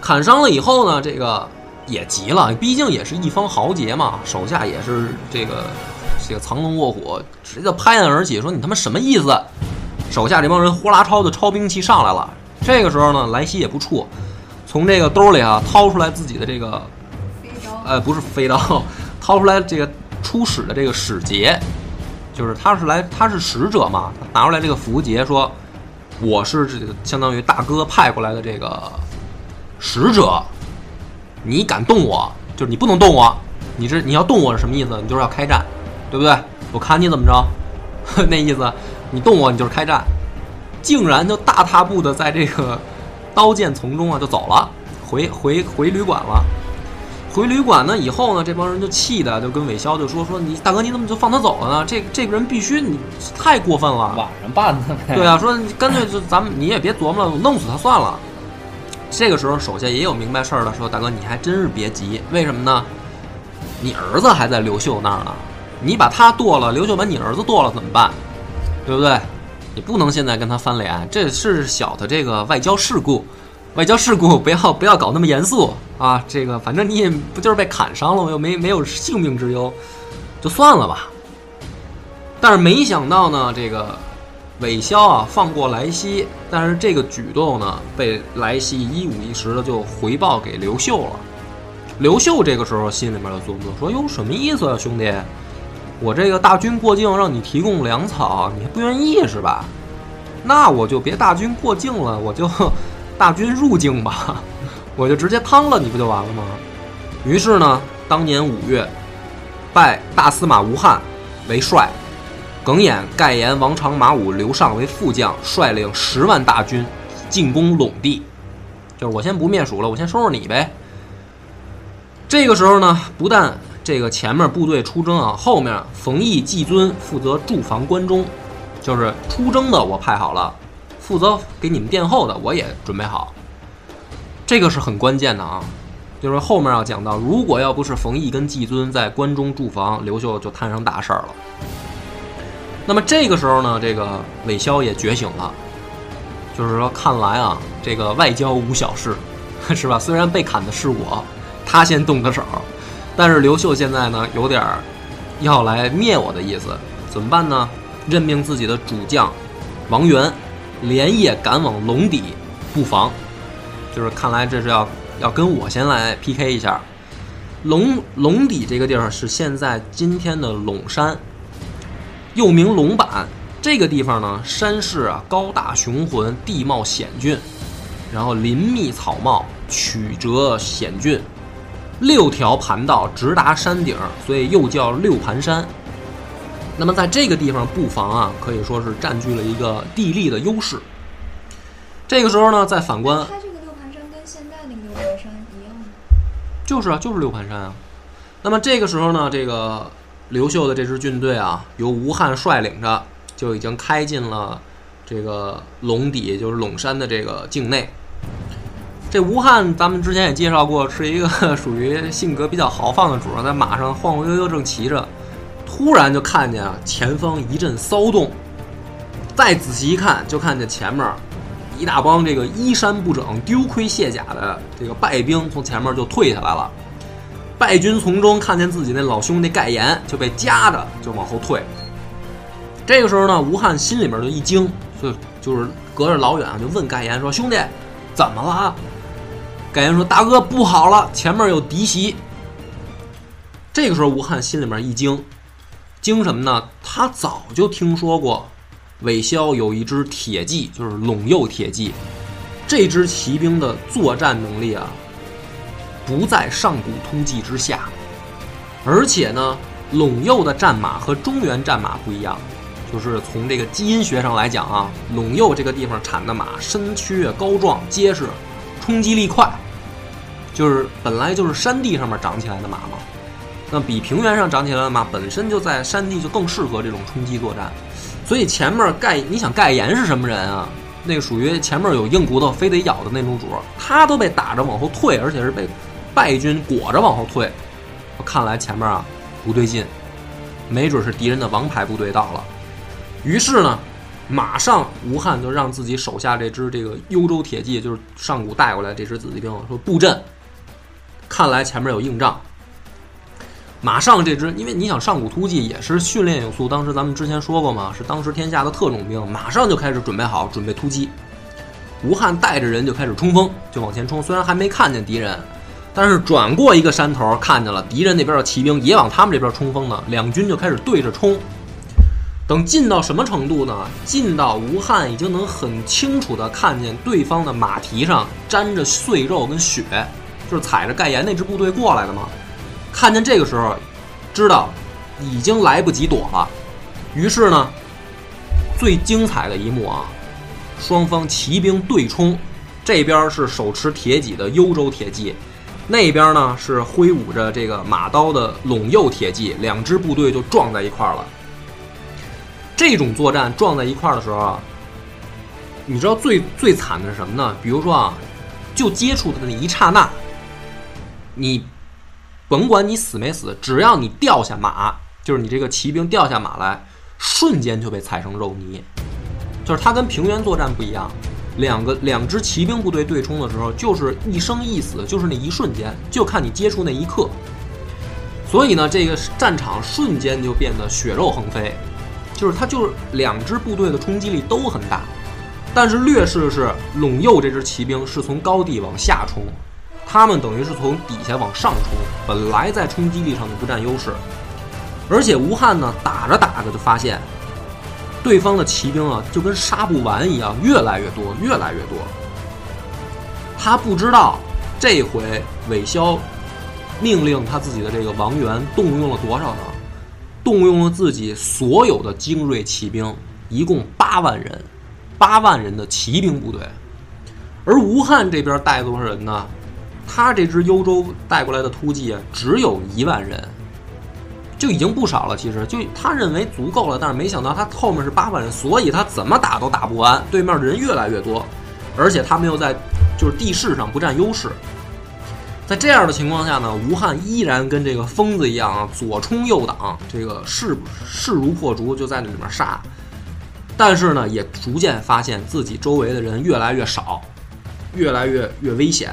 砍伤了以后呢，这个也急了，毕竟也是一方豪杰嘛，手下也是这个这个藏龙卧虎，直接拍案而起，说你他妈什么意思？手下这帮人呼啦超的超兵器上来了。这个时候呢，莱西也不怵，从这个兜里啊掏出来自己的这个飞刀，呃，不是飞刀，*laughs* 掏出来这个出使的这个使节，就是他是来他是使者嘛，拿出来这个符节说，我是这个相当于大哥派过来的这个使者，你敢动我，就是你不能动我，你这你要动我是什么意思？你就是要开战，对不对？我看你怎么着，*laughs* 那意思，你动我你就是开战。竟然就大踏步的在这个刀剑丛中啊就走了，回回回旅馆了。回旅馆呢以后呢，这帮人就气的就跟韦骁就说说你大哥你怎么就放他走了呢？这这个人必须你太过分了。晚上办的。对啊，说干脆就咱们你也别琢磨了，我弄死他算了。这个时候手下也有明白事儿的，说大哥你还真是别急，为什么呢？你儿子还在刘秀那儿呢，你把他剁了，刘秀把你儿子剁了怎么办？对不对？你不能现在跟他翻脸，这是小的这个外交事故，外交事故 *laughs* 不要不要搞那么严肃啊！这个反正你也不就是被砍伤了？又没没有性命之忧，就算了吧。但是没想到呢，这个韦骁啊放过来西，但是这个举动呢被来西一五一十的就回报给刘秀了。刘秀这个时候心里面就琢磨说：“哟，什么意思啊，兄弟？我这个大军过境让你提供粮草，你还不愿意是吧？那我就别大军过境了，我就大军入境吧，*laughs* 我就直接趟了你不就完了吗？”于是呢，当年五月，拜大司马吴汉为帅，耿弇、盖延、王常、马武、刘尚为副将，率领十万大军进攻陇地。就是我先不灭蜀了，我先收拾你呗。这个时候呢，不但这个前面部队出征啊，后面冯异、季尊负责驻防关中，就是出征的我派好了，负责给你们殿后的我也准备好。这个是很关键的啊，就是后面要讲到，如果要不是冯异跟季尊在关中驻防，刘秀就摊上大事儿了。那么这个时候呢，这个韦骁也觉醒了，就是说，看来啊，这个外交无小事，*laughs* 是吧？虽然被砍的是我。他先动的手，但是刘秀现在呢，有点要来灭我的意思，怎么办呢？任命自己的主将王元连夜赶往龙底布防，就是看来这是要要跟我先来 PK 一下。龙龙底这个地方是现在今天的陇山，又名龙坂。这个地方呢，山势啊高大雄浑，地貌险峻，然后林密草茂，曲折险峻。六条盘道直达山顶，所以又叫六盘山。那么在这个地方布防啊，可以说是占据了一个地利的优势。这个时候呢，再反观，它这个六盘山跟现在那个六盘山一样吗？就是啊，就是六盘山啊。那么这个时候呢，这个刘秀的这支军队啊，由吴汉率领着，就已经开进了这个陇底，就是陇山的这个境内。这吴汉，咱们之前也介绍过，是一个属于性格比较豪放的主儿，在马上晃晃悠悠正骑着，突然就看见啊前方一阵骚动，再仔细一看，就看见前面一大帮这个衣衫不整、丢盔卸甲的这个败兵从前面就退下来了。败军从中看见自己那老兄弟盖延就被夹着就往后退。这个时候呢，吴汉心里面就一惊，就就是隔着老远就问盖延说：“兄弟，怎么了？”盖延说：“大哥，不好了，前面有敌袭。”这个时候，吴汉心里面一惊，惊什么呢？他早就听说过，韦骁有一支铁骑，就是陇右铁骑。这支骑兵的作战能力啊，不在上古突骑之下。而且呢，陇右的战马和中原战马不一样，就是从这个基因学上来讲啊，陇右这个地方产的马身躯高壮结实。冲击力快，就是本来就是山地上面长起来的马嘛，那比平原上长起来的马本身就在山地就更适合这种冲击作战，所以前面盖你想盖岩是什么人啊？那个属于前面有硬骨头非得咬的那种主，他都被打着往后退，而且是被败军裹着往后退。看来前面啊不对劲，没准是敌人的王牌部队到了。于是呢。马上，吴汉就让自己手下这支这个幽州铁骑，就是上古带过来这支子弟兵，说布阵。看来前面有硬仗。马上这支，因为你想上古突击也是训练有素，当时咱们之前说过嘛，是当时天下的特种兵，马上就开始准备好，准备突击。吴汉带着人就开始冲锋，就往前冲。虽然还没看见敌人，但是转过一个山头，看见了敌人那边的骑兵也往他们这边冲锋呢，两军就开始对着冲。等近到什么程度呢？近到吴汉已经能很清楚地看见对方的马蹄上沾着碎肉跟血，就是踩着盖岩那支部队过来的嘛。看见这个时候，知道已经来不及躲了，于是呢，最精彩的一幕啊，双方骑兵对冲，这边是手持铁戟的幽州铁骑，那边呢是挥舞着这个马刀的陇右铁骑，两支部队就撞在一块儿了。这种作战撞在一块儿的时候，你知道最最惨的是什么呢？比如说啊，就接触的那一刹那，你甭管你死没死，只要你掉下马，就是你这个骑兵掉下马来，瞬间就被踩成肉泥。就是它跟平原作战不一样，两个两支骑兵部队对冲的时候，就是一生一死，就是那一瞬间，就看你接触那一刻。所以呢，这个战场瞬间就变得血肉横飞，就是它就是两支部队的冲击力都很大，但是劣势是陇右这支骑兵是从高地往下冲，他们等于是从底下往上冲，本来在冲击力上就不占优势，而且吴汉呢打着打着就发现，对方的骑兵啊就跟杀不完一样，越来越多，越来越多。他不知道这回韦骁命令他自己的这个王元动用了多少呢？动用了自己所有的精锐骑兵，一共八万人，八万人的骑兵部队。而吴汉这边带多少人呢？他这支幽州带过来的突骑，只有一万人，就已经不少了。其实就他认为足够了，但是没想到他后面是八万人，所以他怎么打都打不完。对面的人越来越多，而且他们又在就是地势上不占优势。在这样的情况下呢，吴汉依然跟这个疯子一样啊，左冲右挡，这个势势如破竹，就在那里面杀。但是呢，也逐渐发现自己周围的人越来越少，越来越越危险。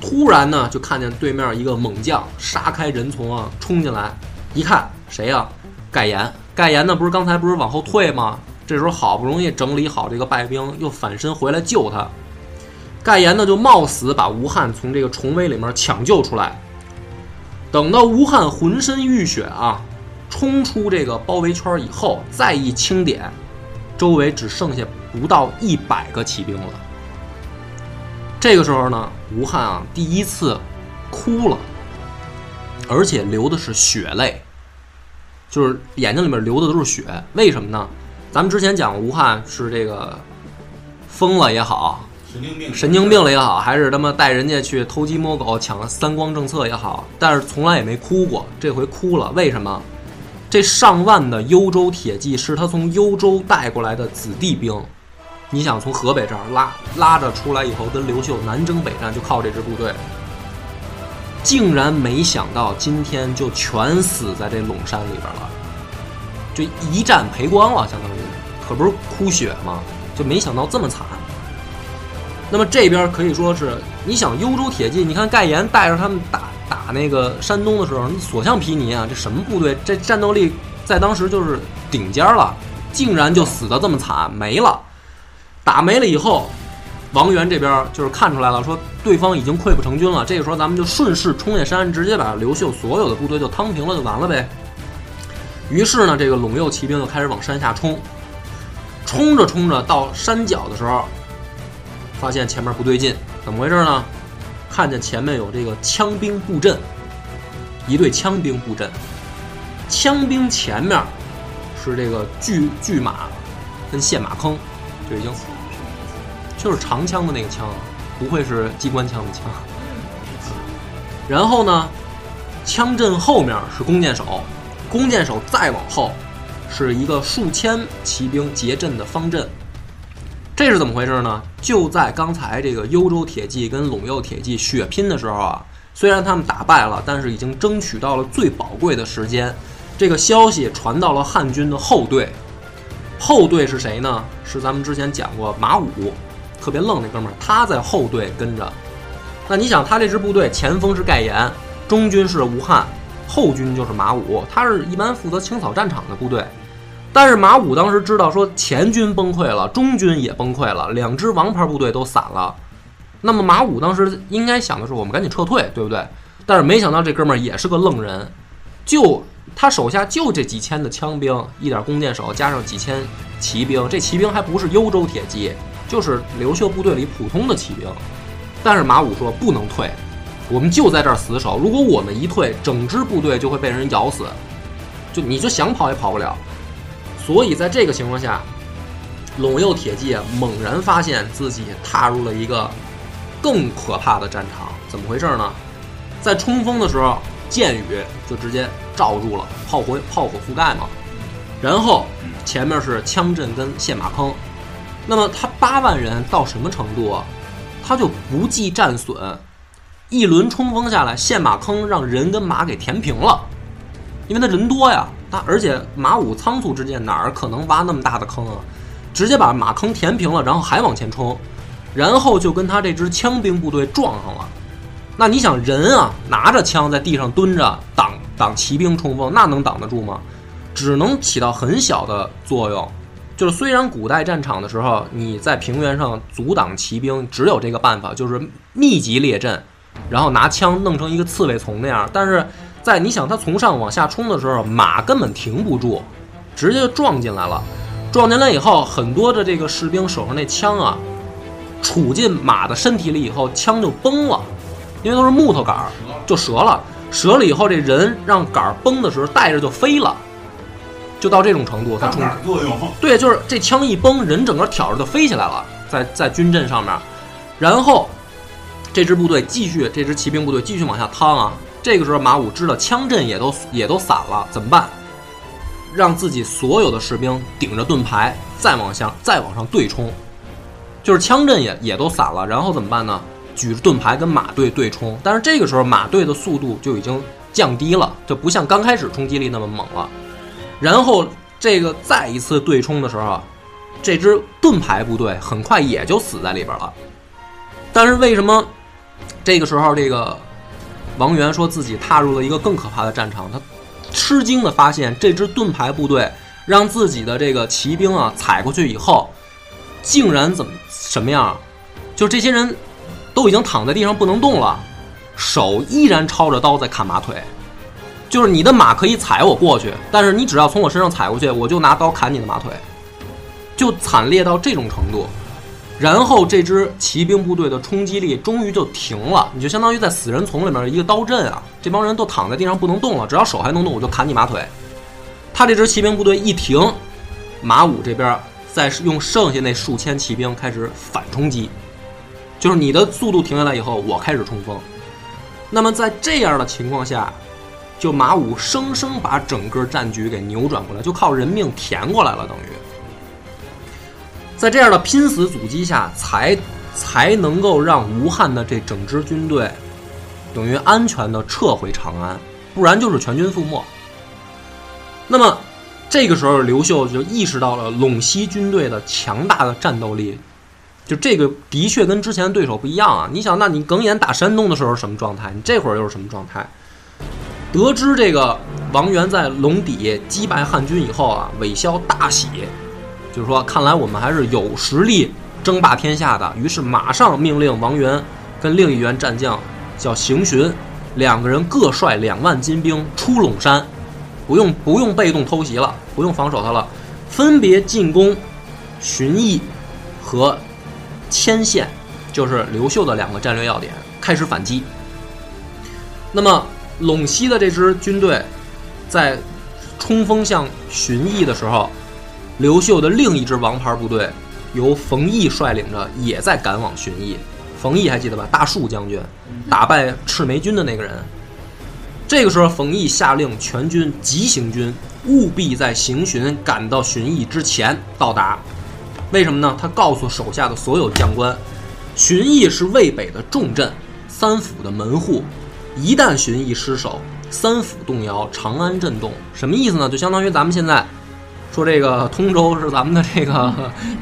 突然呢，就看见对面一个猛将杀开人丛啊，冲进来，一看谁呀、盖岩。盖岩呢，不是刚才不是往后退吗？这时候好不容易整理好这个败兵，又反身回来救他。盖岩呢，就冒死把吴汉从这个重围里面抢救出来。等到吴汉浑身浴血啊，冲出这个包围圈以后，再一清点，周围只剩下不到一百个骑兵了。这个时候呢，吴汉啊第一次哭了，而且流的是血泪，就是眼睛里面流的都是血。为什么呢？咱们之前讲吴汉是这个疯了也好，神经病，神经病了也好，还是他妈带人家去偷鸡摸狗抢三光政策也好，但是从来也没哭过。这回哭了，为什么？这上万的幽州铁骑是他从幽州带过来的子弟兵。你想从河北这儿拉拉着出来以后，跟刘秀南征北战，就靠这支部队。竟然没想到今天就全死在这陇山里边了，就一战赔光了，相当于，可不是哭血吗？就没想到这么惨。那么这边可以说是，你想幽州铁骑，你看盖岩带着他们打打那个山东的时候，所向披靡啊！这什么部队？这战斗力在当时就是顶尖了，竟然就死的这么惨，没了。打没了以后，王元这边就是看出来了，说对方已经溃不成军了。这个时候咱们就顺势冲下山，直接把刘秀所有的部队就趟平了，就完了呗。于是呢，这个陇右骑兵就开始往山下冲，冲着冲着到山脚的时候，发现前面不对劲，怎么回事呢？看见前面有这个枪兵布阵，一队枪兵布阵，枪兵前面是这个巨巨马跟陷马坑，就已经就是长枪的那个枪，不会是机关枪的枪。然后呢，枪阵后面是弓箭手，弓箭手再往后是一个数千骑兵结阵的方阵。这是怎么回事呢？就在刚才这个幽州铁骑跟陇右铁骑血拼的时候啊，虽然他们打败了，但是已经争取到了最宝贵的时间。这个消息传到了汉军的后队，后队是谁呢？是咱们之前讲过马武，特别愣那哥们儿，他在后队跟着。那你想，他这支部队前锋是盖延，中军是吴汉，后军就是马武，他是一般负责清扫战场的部队。但是马武当时知道说前军崩溃了，中军也崩溃了，两支王牌部队都散了。那么马武当时应该想的是，我们赶紧撤退，对不对？但是没想到这哥们儿也是个愣人，就他手下就这几千的枪兵，一点弓箭手，加上几千骑兵，这骑兵还不是幽州铁骑，就是刘秀部队里普通的骑兵。但是马武说不能退，我们就在这儿死守。如果我们一退，整支部队就会被人咬死，就你就想跑也跑不了。所以在这个情况下，陇右铁骑猛然发现自己踏入了一个更可怕的战场。怎么回事呢？在冲锋的时候，箭雨就直接罩住了，炮火炮火覆盖嘛。然后前面是枪阵跟陷马坑。那么他八万人到什么程度啊？他就不计战损，一轮冲锋下来，陷马坑让人跟马给填平了，因为他人多呀。他而且马武仓促之间哪儿可能挖那么大的坑啊？直接把马坑填平了，然后还往前冲，然后就跟他这支枪兵部队撞上了。那你想人啊，拿着枪在地上蹲着挡挡骑兵冲锋，那能挡得住吗？只能起到很小的作用。就是虽然古代战场的时候，你在平原上阻挡骑兵只有这个办法，就是密集列阵，然后拿枪弄成一个刺猬丛那样。但是在你想他从上往下冲的时候，马根本停不住，直接就撞进来了。撞进来以后，很多的这个士兵手上那枪啊，杵进马的身体里以后，枪就崩了，因为都是木头杆儿，就折了。折了以后，这人让杆儿崩的时候，带着就飞了。就到这种程度，他冲作用。对，就是这枪一崩，人整个挑着就飞起来了，在在军阵上面，然后这支部队继续，这支骑兵部队继续往下趟啊。这个时候马武知道枪阵也都也都散了，怎么办？让自己所有的士兵顶着盾牌再往下再往上对冲，就是枪阵也也都散了，然后怎么办呢？举着盾牌跟马队对冲，但是这个时候马队的速度就已经降低了，就不像刚开始冲击力那么猛了。然后这个再一次对冲的时候，这支盾牌部队很快也就死在里边了。但是为什么这个时候这个王元说自己踏入了一个更可怕的战场？他吃惊的发现，这支盾牌部队让自己的这个骑兵啊踩过去以后，竟然怎么什么样？就这些人都已经躺在地上不能动了，手依然抄着刀在砍马腿。就是你的马可以踩我过去，但是你只要从我身上踩过去，我就拿刀砍你的马腿，就惨烈到这种程度。然后这支骑兵部队的冲击力终于就停了，你就相当于在死人丛里面一个刀阵啊，这帮人都躺在地上不能动了，只要手还能动，我就砍你马腿。他这支骑兵部队一停，马武这边再用剩下那数千骑兵开始反冲击，就是你的速度停下来以后，我开始冲锋。那么在这样的情况下。就马武生生把整个战局给扭转过来，就靠人命填过来了，等于在这样的拼死阻击下，才才能够让吴汉的这整支军队等于安全的撤回长安，不然就是全军覆没。那么这个时候，刘秀就意识到了陇西军队的强大的战斗力，就这个的确跟之前对手不一样啊！你想，那你耿眼打山东的时候什么状态？你这会儿又是什么状态？得知这个王元在龙底击败汉军以后啊，韦骁大喜，就是说看来我们还是有实力争霸天下的。于是马上命令王元跟另一员战将叫邢寻，两个人各率两万精兵出陇山，不用不用被动偷袭了，不用防守他了，分别进攻寻邑和牵线，就是刘秀的两个战略要点，开始反击。那么。陇西的这支军队，在冲锋向寻邑的时候，刘秀的另一支王牌部队由冯异率领着，也在赶往寻邑。冯异还记得吧？大树将军打败赤眉军的那个人。这个时候，冯异下令全军急行军，务必在行巡赶到寻邑之前到达。为什么呢？他告诉手下的所有将官，寻邑是渭北的重镇，三府的门户。一旦寻邑失守，三府动摇，长安震动，什么意思呢？就相当于咱们现在说这个通州是咱们的 *laughs* 这个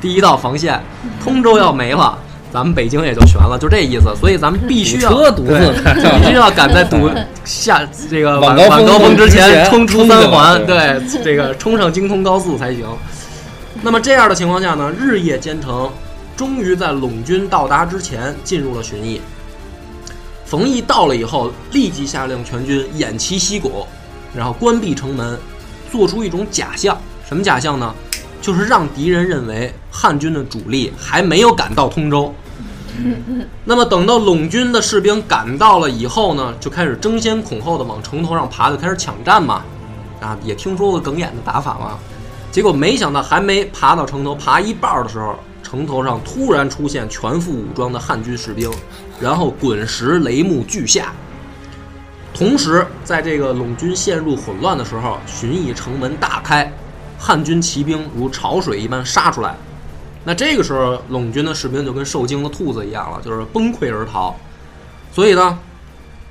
第一道防线，通州要没了，咱们北京也就悬了，就这意思。所以咱们必须要车独自必须要赶在堵下这个晚晚晚高峰之前冲出三环，对这个冲上京通高速才行。那么这样的情况下呢，日夜兼程，终于在陇军到达之前进入了寻邑。冯异到了以后，立即下令全军偃旗息鼓，然后关闭城门，做出一种假象。什么假象呢？就是让敌人认为汉军的主力还没有赶到通州。*laughs* 那么等到陇军的士兵赶到了以后呢，就开始争先恐后的往城头上爬，就开始抢占嘛。啊，也听说过耿眼的打法嘛。结果没想到还没爬到城头，爬一半的时候，城头上突然出现全副武装的汉军士兵，然后滚石雷木俱下。同时，在这个陇军陷入混乱的时候，寻邑城门大开，汉军骑兵如潮水一般杀出来。那这个时候，陇军的士兵就跟受惊的兔子一样了，就是崩溃而逃。所以呢，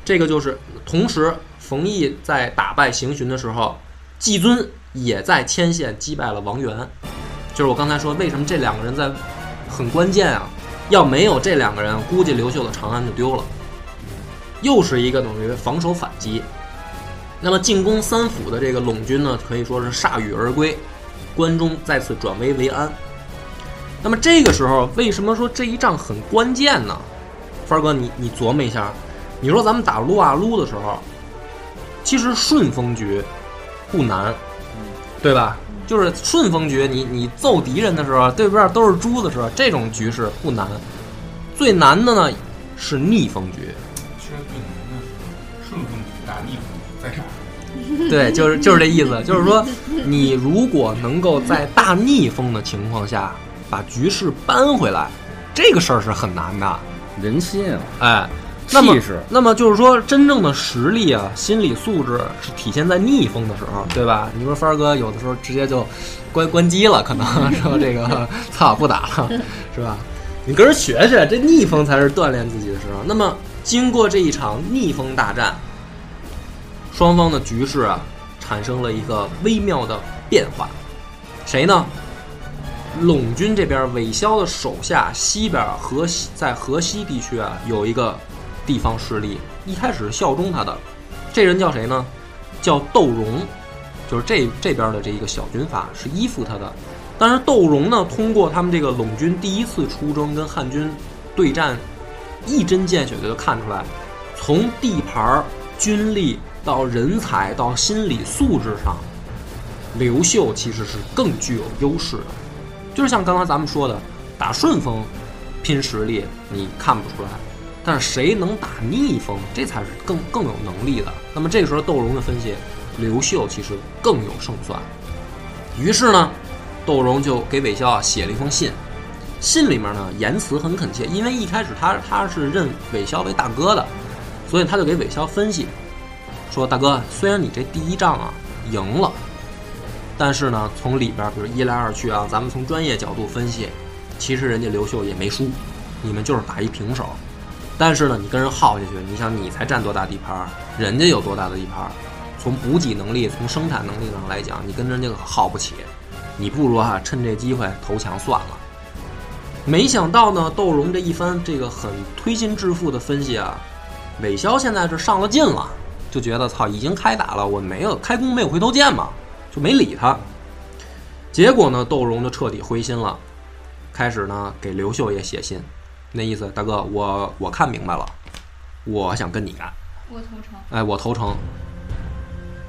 这个就是同时，冯异在打败邢巡的时候，季尊也在牵线击败了王元。就是我刚才说，为什么这两个人在很关键啊？要没有这两个人，估计刘秀的长安就丢了。又是一个等于防守反击。那么进攻三府的这个陇军呢，可以说是铩羽而归，关中再次转危为安。那么这个时候，为什么说这一仗很关键呢？帆儿哥，你你琢磨一下，你说咱们打撸啊撸的时候，其实顺风局不难，对吧？就是顺风局，你你揍敌人的时候，对面都是猪的时候，这种局势不难。最难的呢是逆风局。其实最难的是顺风局打逆风局在哪儿？对，就是就是这意思，就是说，你如果能够在大逆风的情况下把局势扳回来，这个事儿是很难的。人心啊，哎，那么气势那么就是说，真正的实力啊，心理素质是体现在逆风的时候，对吧？你说帆儿哥有的时候直接就关关机了，可能 *laughs* 说这个操不打了，*laughs* 是吧？你跟人学学，这逆风才是锻炼自己的时候。那么经过这一场逆风大战，双方的局势啊，产生了一个微妙的变化。谁呢？陇军这边韦骁的手下西边河西在河西地区啊有一个地方势力，一开始效忠他的，这人叫谁呢？叫窦融，就是这这边的这一个小军阀是依附他的。但是窦融呢，通过他们这个陇军第一次出征跟汉军对战，一针见血的就看出来，从地盘、军力到人才到心理素质上，刘秀其实是更具有优势的。就是像刚才咱们说的，打顺风拼实力，你看不出来，但是谁能打逆风，这才是更更有能力的。那么这个时候，窦融的分析，刘秀其实更有胜算。于是呢，窦融就给韦骁啊写了一封信，信里面呢言辞很恳切，因为一开始他他是认韦骁为大哥的，所以他就给韦骁分析，说大哥，虽然你这第一仗啊赢了。但是呢，从里边比如一来二去啊，咱们从专业角度分析，其实人家刘秀也没输，你们就是打一平手。但是呢，你跟人耗下去，你想你才占多大地盘儿，人家有多大的地盘儿？从补给能力、从生产能力上来讲，你跟人家耗不起。你不如啊，趁这机会投降算了。没想到呢，窦融这一番这个很推心置腹的分析啊，韦骁现在是上了劲了，就觉得操，已经开打了，我没有开弓没有回头箭嘛。就没理他，结果呢，窦融就彻底灰心了，开始呢给刘秀也写信，那意思，大哥，我我看明白了，我想跟你干，我投诚。哎，我投诚。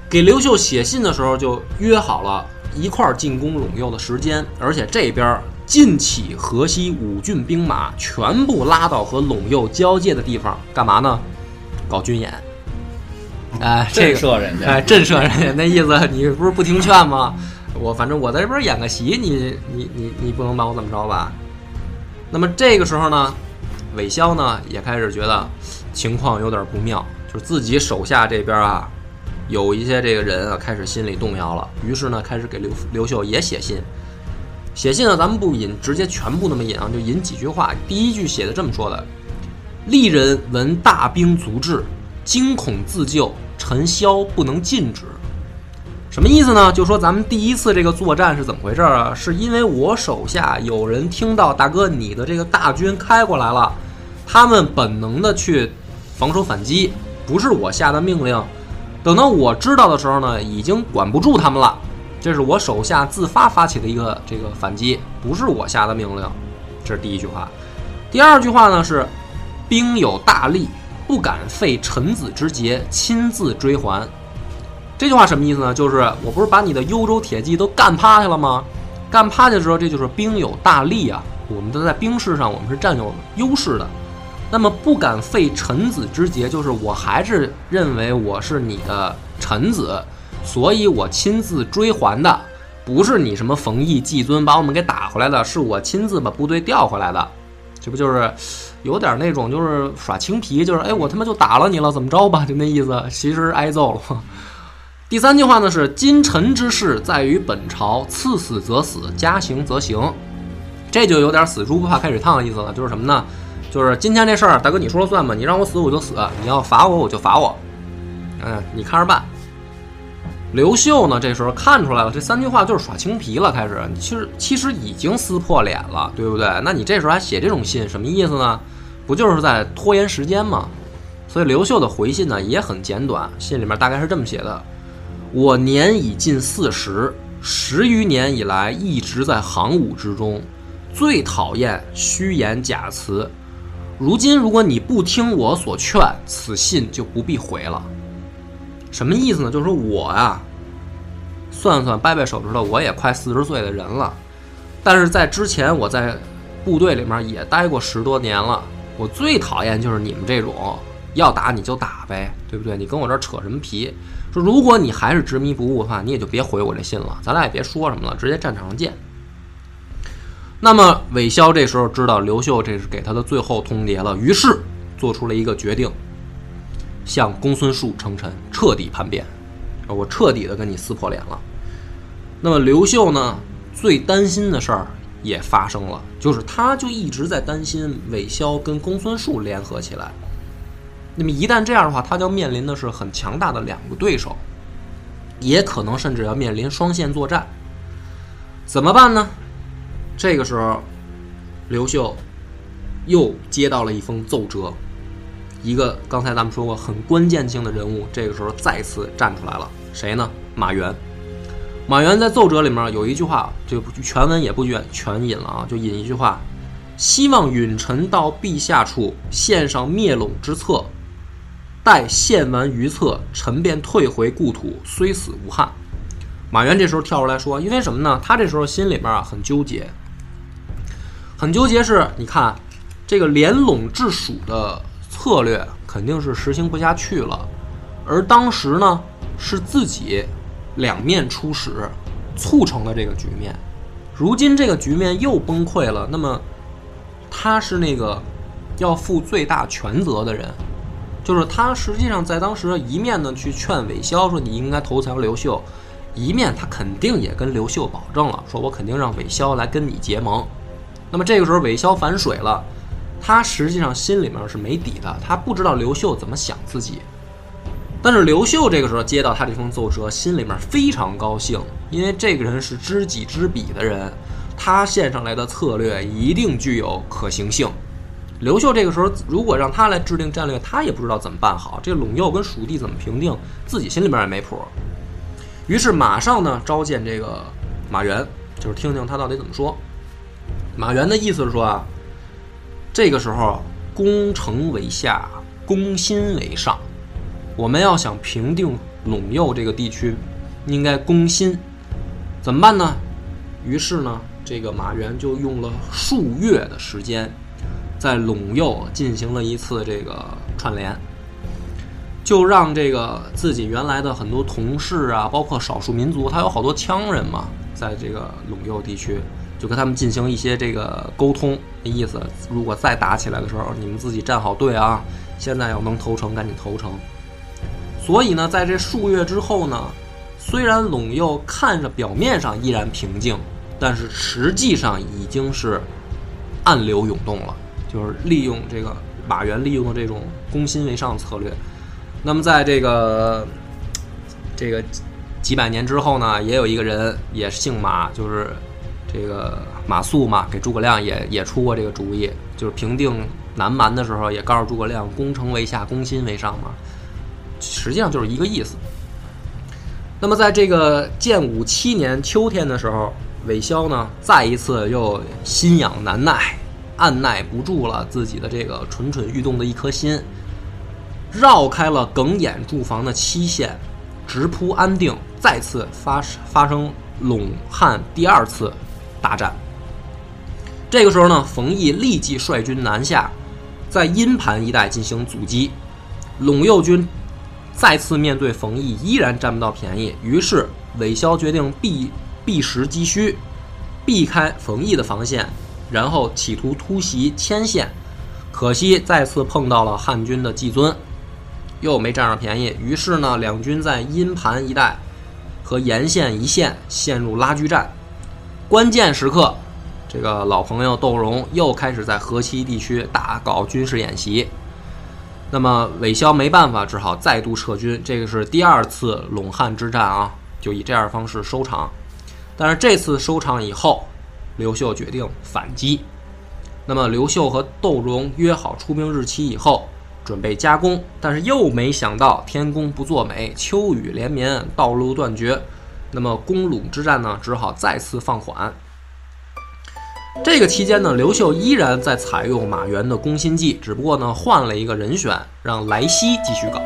给刘秀写信的时候就约好了一块儿进攻陇右的时间，而且这边晋起河西五郡兵马全部拉到和陇右交界的地方，干嘛呢？搞军演。哎，这个震慑人家哎，震慑人家那意思，你不是不听劝吗？我反正我在这边演个习，你你你你不能把我怎么着吧？那么这个时候呢，韦骁呢也开始觉得情况有点不妙，就是自己手下这边啊有一些这个人啊开始心里动摇了，于是呢开始给刘刘秀也写信。写信呢，咱们不引直接全部那么引啊，就引几句话。第一句写的这么说的：“丽人闻大兵卒至，惊恐自救，陈嚣不能禁止。”什么意思呢？就说咱们第一次这个作战是怎么回事儿啊？是因为我手下有人听到大哥你的这个大军开过来了，他们本能的去防守反击，不是我下的命令。等到我知道的时候呢，已经管不住他们了。这是我手下自发发起的一个这个反击，不是我下的命令。这是第一句话。第二句话呢是，兵有大利，不敢废臣子之节，亲自追还。这句话什么意思呢？就是我不是把你的幽州铁骑都干趴下了吗？干趴下之后，这就是兵有大利啊，我们都在兵势上我们是占有优势的。那么不敢废臣子之节，就是我还是认为我是你的臣子，所以我亲自追还的，不是你什么冯异、季尊把我们给打回来的，是我亲自把部队调回来的。这不就是有点那种就是耍青皮，就是哎我他妈就打了你了，怎么着吧，就那意思，其实挨揍了。第三句话呢是今臣之事在于本朝，赐死则死，加刑则刑，这就有点死猪不怕开水烫的意思了，就是什么呢？就是今天这事儿，大哥你说了算吧，你让我死我就死，你要罚我我就罚我，嗯，你看着办。刘秀呢，这时候看出来了，这三句话就是耍青皮了，开始，其实其实已经撕破脸了，对不对？那你这时候还写这种信，什么意思呢？不就是在拖延时间吗？所以刘秀的回信呢也很简短，信里面大概是这么写的：我年已近四十，十余年以来一直在行伍之中，最讨厌虚言假辞。如今如果你不听我所劝，此信就不必回了。什么意思呢？就是说我呀，算算掰掰手指头，我也快四十岁的人了。但是在之前，我在部队里面也待过十多年了。我最讨厌就是你们这种要打你就打呗，对不对？你跟我这扯什么皮？说如果你还是执迷不悟的话，你也就别回我这信了，咱俩也别说什么了，直接战场上见。那么韦骁这时候知道刘秀这是给他的最后通牒了，于是做出了一个决定，向公孙述称臣，彻底叛变，我彻底的跟你撕破脸了。那么刘秀呢，最担心的事儿也发生了，就是他就一直在担心韦骁跟公孙述联合起来。那么一旦这样的话，他将面临的是很强大的两个对手，也可能甚至要面临双线作战。怎么办呢？这个时候，刘秀又接到了一封奏折，一个刚才咱们说过很关键性的人物，这个时候再次站出来了，谁呢？马援。马援在奏折里面有一句话，这个全文也不全全引了啊，就引一句话：希望允臣到陛下处献上灭陇之策，待献完余策，臣便退回故土，虽死无憾。马援这时候跳出来说：“因为什么呢？他这时候心里边啊很纠结。”很纠结，是你看，这个连拢治蜀的策略肯定是实行不下去了，而当时呢是自己两面出使，促成了这个局面。如今这个局面又崩溃了，那么他是那个要负最大全责的人，就是他实际上在当时一面呢去劝韦骁说你应该投降刘秀，一面他肯定也跟刘秀保证了，说我肯定让韦骁来跟你结盟。那么这个时候韦骁反水了，他实际上心里面是没底的，他不知道刘秀怎么想自己。但是刘秀这个时候接到他这封奏折，心里面非常高兴，因为这个人是知己知彼的人，他献上来的策略一定具有可行性。刘秀这个时候如果让他来制定战略，他也不知道怎么办好。这陇右跟蜀地怎么平定，自己心里面也没谱。于是马上呢召见这个马援，就是听听他到底怎么说。马援的意思是说啊，这个时候攻城为下，攻心为上。我们要想平定陇右这个地区，应该攻心。怎么办呢？于是呢，这个马援就用了数月的时间，在陇右进行了一次这个串联，就让这个自己原来的很多同事啊，包括少数民族，他有好多羌人嘛，在这个陇右地区。就跟他们进行一些这个沟通的意思。如果再打起来的时候，你们自己站好队啊！现在要能投诚，赶紧投诚。所以呢，在这数月之后呢，虽然陇右看着表面上依然平静，但是实际上已经是暗流涌动了。就是利用这个马援利用的这种攻心为上策略。那么在这个这个几百年之后呢，也有一个人也姓马，就是。这个马谡嘛，给诸葛亮也也出过这个主意，就是平定南蛮的时候，也告诉诸葛亮，攻城为下，攻心为上嘛，实际上就是一个意思。那么在这个建武七年秋天的时候，韦骁呢再一次又心痒难耐，按耐不住了自己的这个蠢蠢欲动的一颗心，绕开了耿弇驻防的七县，直扑安定，再次发发生陇汉第二次。大战，这个时候呢，冯异立即率军南下，在阴盘一带进行阻击。陇右军再次面对冯异，依然占不到便宜，于是韦骁决定避避实击虚，避开冯异的防线，然后企图突袭牵线。可惜再次碰到了汉军的季尊，又没占上便宜。于是呢，两军在阴盘一带和沿线一线陷入拉锯战。关键时刻，这个老朋友窦融又开始在河西地区大搞军事演习。那么韦骁没办法，只好再度撤军。这个是第二次陇汉之战啊，就以这样方式收场。但是这次收场以后，刘秀决定反击。那么刘秀和窦融约好出兵日期以后，准备加攻，但是又没想到天公不作美，秋雨连绵，道路断绝。那么攻陇之战呢，只好再次放缓。这个期间呢，刘秀依然在采用马援的攻心计，只不过呢换了一个人选，让莱西继续搞。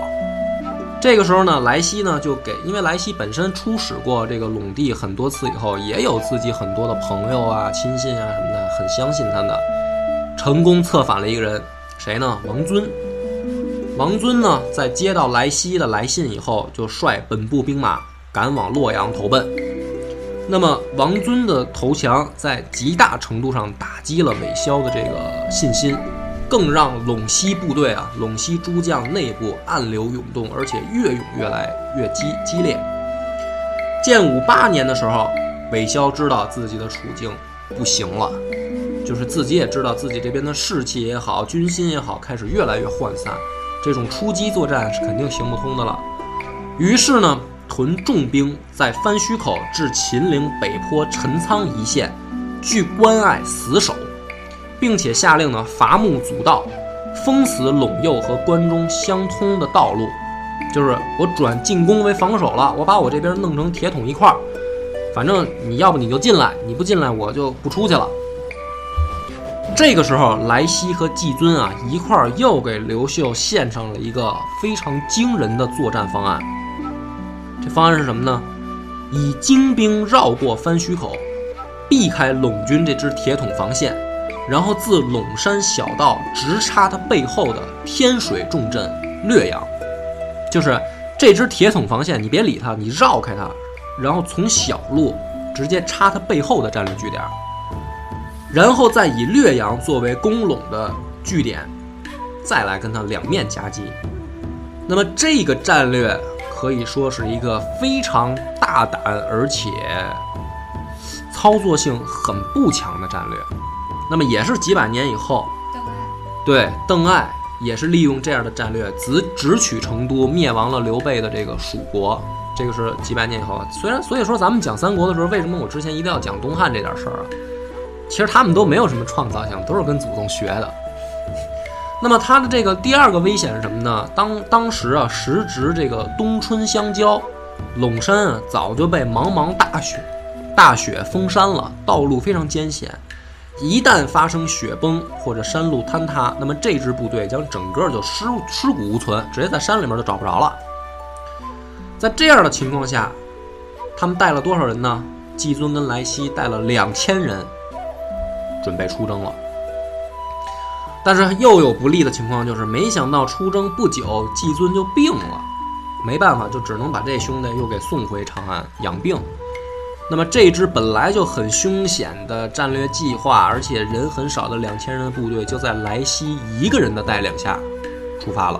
这个时候呢，莱西呢就给，因为莱西本身出使过这个陇地很多次以后，也有自己很多的朋友啊、亲信啊什么的，很相信他的。成功策反了一个人，谁呢？王尊。王尊呢，在接到莱西的来信以后，就率本部兵马赶往洛阳投奔。那么，王尊的投降在极大程度上打击了韦骁的这个信心，更让陇西部队啊，陇西诸将内部暗流涌动，而且越涌越来越激激烈。建武八年的时候，韦骁知道自己的处境不行了。就是自己也知道自己这边的士气也好，军心也好，开始越来越涣散，这种出击作战是肯定行不通的了。于是呢，屯重兵在番禺口至秦岭北坡陈仓一线，据关隘死守，并且下令呢伐木阻道，封死陇右和关中相通的道路。就是我转进攻为防守了，我把我这边弄成铁桶一块儿，反正你要不你就进来，你不进来我就不出去了。这个时候，莱西和季尊啊一块儿又给刘秀献上了一个非常惊人的作战方案。这方案是什么呢？以精兵绕过番禺口，避开陇军这支铁桶防线，然后自陇山小道直插他背后的天水重镇略阳。就是这支铁桶防线，你别理他，你绕开它，然后从小路直接插他背后的战略据点。然后再以略阳作为攻陇的据点，再来跟他两面夹击。那么这个战略可以说是一个非常大胆而且操作性很不强的战略。那么也是几百年以后，邓艾对邓艾也是利用这样的战略，直直取成都，灭亡了刘备的这个蜀国。这个是几百年以后。虽然所以说咱们讲三国的时候，为什么我之前一定要讲东汉这点事儿啊？其实他们都没有什么创造性，都是跟祖宗学的。那么他的这个第二个危险是什么呢？当当时啊，时值这个冬春相交，陇山啊早就被茫茫大雪大雪封山了，道路非常艰险。一旦发生雪崩或者山路坍塌，那么这支部队将整个就尸尸骨无存，直接在山里面就找不着了。在这样的情况下，他们带了多少人呢？季尊跟莱西带了两千人。准备出征了，但是又有不利的情况，就是没想到出征不久，季尊就病了，没办法，就只能把这兄弟又给送回长安养病。那么这支本来就很凶险的战略计划，而且人很少的两千人的部队，就在莱西一个人的带领下出发了。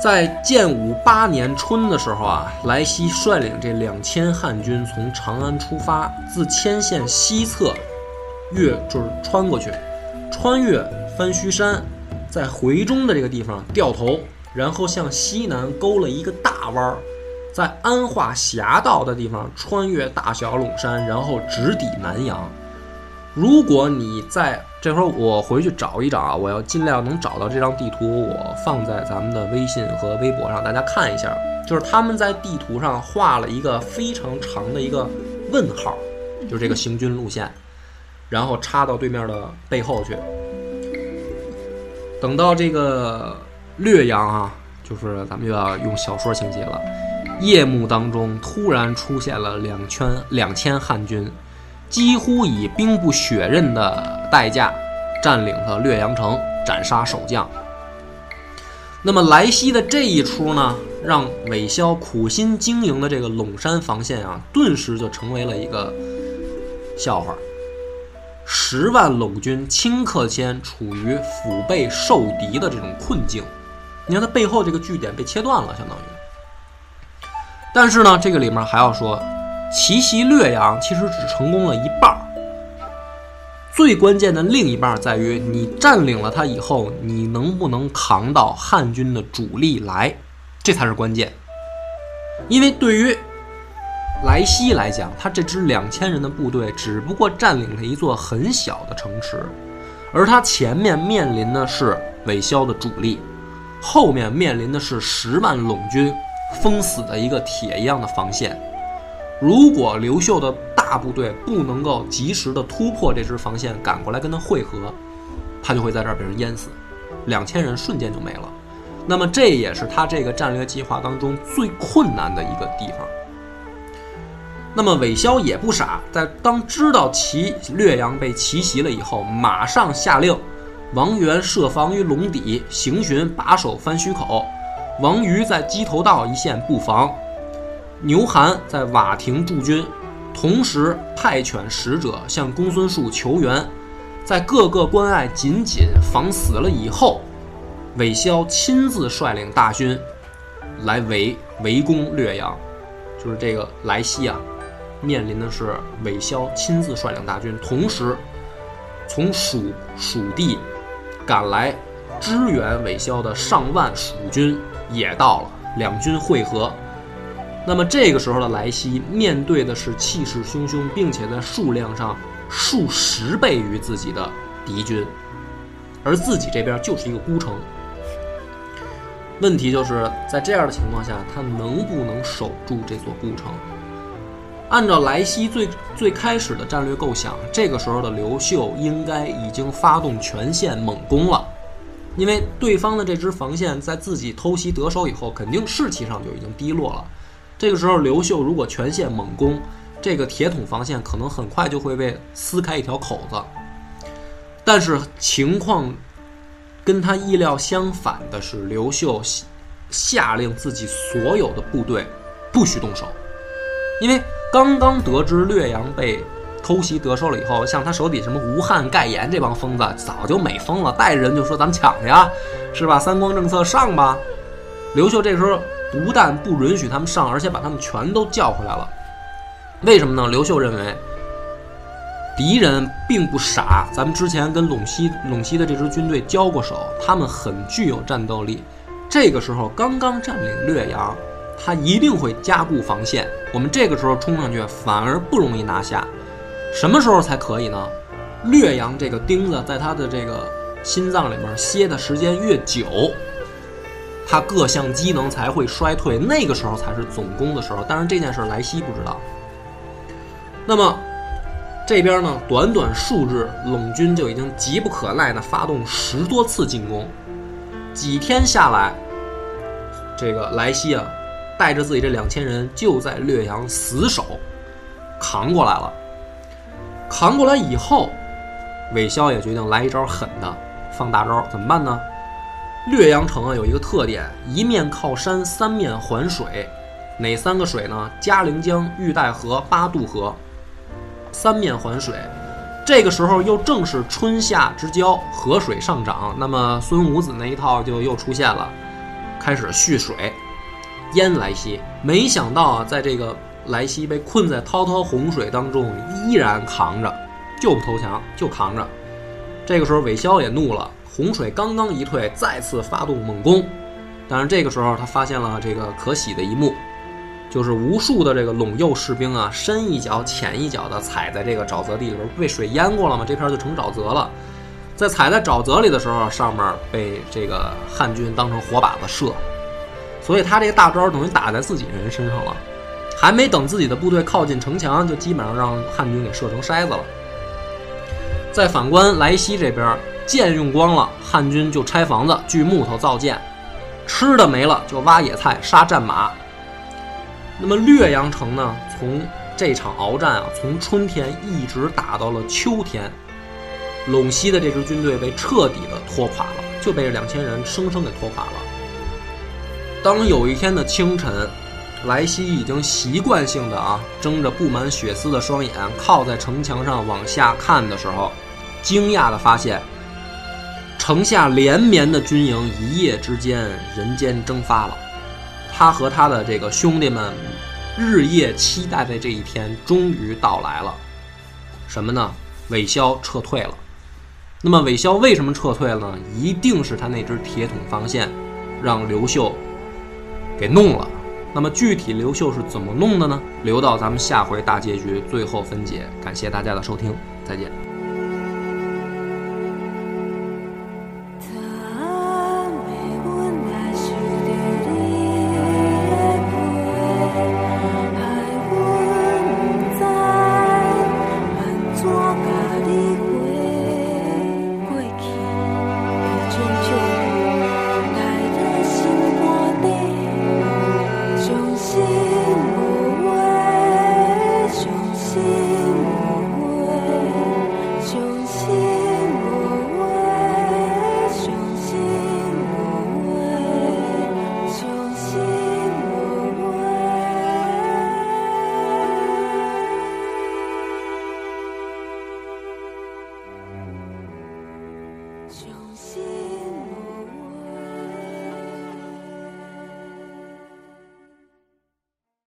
在建武八年春的时候啊，莱西率领这两千汉军从长安出发，自牵县西侧越就是穿过去，穿越番禺山，在回中的这个地方掉头，然后向西南勾了一个大弯儿，在安化峡道的地方穿越大小陇山，然后直抵南阳。如果你在这会儿，我回去找一找啊，我要尽量能找到这张地图，我放在咱们的微信和微博上，大家看一下。就是他们在地图上画了一个非常长的一个问号，就是这个行军路线，然后插到对面的背后去。等到这个略阳啊，就是咱们又要用小说情节了。夜幕当中突然出现了两圈两千汉军。几乎以兵不血刃的代价占领了略阳城，斩杀守将。那么莱西的这一出呢，让韦骁苦心经营的这个陇山防线啊，顿时就成为了一个笑话。十万陇军顷刻间处于腹背受敌的这种困境。你看他背后这个据点被切断了，相当于。但是呢，这个里面还要说，奇袭略阳其实只成功了一半儿。最关键的另一半在于，你占领了它以后，你能不能扛到汉军的主力来，这才是关键。因为对于莱西来讲，他这支两千人的部队只不过占领了一座很小的城池，而他前面面临的是韦骁的主力，后面面临的是十万陇军封死的一个铁一样的防线。如果刘秀的大部队不能够及时的突破这支防线，赶过来跟他会合，他就会在这儿被人淹死，两千人瞬间就没了。那么这也是他这个战略计划当中最困难的一个地方。那么韦骁也不傻，在当知道齐略阳被奇袭了以后，马上下令王元设防于龙底，行巡把守番须口，王瑜在鸡头道一线布防。牛韩在瓦亭驻军，同时派遣使者向公孙述求援，在各个关隘紧紧防死了以后，韦骁亲自率领大军来围围攻略阳，就是这个莱西啊，面临的是韦骁亲自率领大军，同时从蜀蜀地赶来支援韦骁的上万蜀军也到了，两军会合。那么这个时候的莱西面对的是气势汹汹，并且在数量上数十倍于自己的敌军，而自己这边就是一个孤城。问题就是在这样的情况下，他能不能守住这座孤城？按照莱西最最开始的战略构想，这个时候的刘秀应该已经发动全线猛攻了，因为对方的这支防线在自己偷袭得手以后，肯定士气上就已经低落了。这个时候，刘秀如果全线猛攻，这个铁桶防线可能很快就会被撕开一条口子。但是情况跟他意料相反的是，刘秀下令自己所有的部队不许动手，因为刚刚得知略阳被偷袭得手了以后，像他手底什么吴汉、盖言这帮疯子早就美疯了，带着人就说咱们抢去啊，是吧？三光政策上吧。刘秀这时候。不但不允许他们上，而且把他们全都叫回来了。为什么呢？刘秀认为敌人并不傻，咱们之前跟陇西陇西的这支军队交过手，他们很具有战斗力。这个时候刚刚占领略阳，他一定会加固防线。我们这个时候冲上去反而不容易拿下。什么时候才可以呢？略阳这个钉子在他的这个心脏里面歇的时间越久。他各项机能才会衰退，那个时候才是总攻的时候。当然这件事莱西不知道。那么这边呢，短短数日，陇军就已经急不可耐地发动十多次进攻。几天下来，这个莱西啊，带着自己这两千人就在略阳死守，扛过来了。扛过来以后，韦骁也决定来一招狠的，放大招，怎么办呢？略阳城啊，有一个特点，一面靠山，三面环水。哪三个水呢？嘉陵江、玉带河、八渡河，三面环水。这个时候又正是春夏之交，河水上涨，那么孙武子那一套就又出现了，开始蓄水淹来袭。没想到啊，在这个莱西被困在滔滔洪水当中，依然扛着，就不投降，就扛着。这个时候韦骁也怒了。洪水刚刚一退，再次发动猛攻，但是这个时候他发现了这个可喜的一幕，就是无数的这个陇右士兵啊，深一脚浅一脚的踩在这个沼泽地里边，被水淹过了嘛，这片就成沼泽了。在踩在沼泽里的时候，上面被这个汉军当成火把子射，所以他这个大招等于打在自己人身上了，还没等自己的部队靠近城墙，就基本上让汉军给射成筛子了。再反观莱西这边。箭用光了，汉军就拆房子、锯木头造箭，吃的没了就挖野菜、杀战马。那么略阳城呢？从这场鏖战啊，从春天一直打到了秋天，陇西的这支军队被彻底的拖垮了，就被这两千人生生给拖垮了。当有一天的清晨，莱西已经习惯性的啊，睁着布满血丝的双眼，靠在城墙上往下看的时候，惊讶的发现，城下连绵的军营一夜之间人间蒸发了。他和他的这个兄弟们日夜期待的这一天终于到来了。什么呢？韦骁撤退了。那么韦骁为什么撤退了呢？一定是他那支铁桶防线让刘秀给弄了。那么具体刘秀是怎么弄的呢？留到咱们下回大结局最后分解。感谢大家的收听，再见。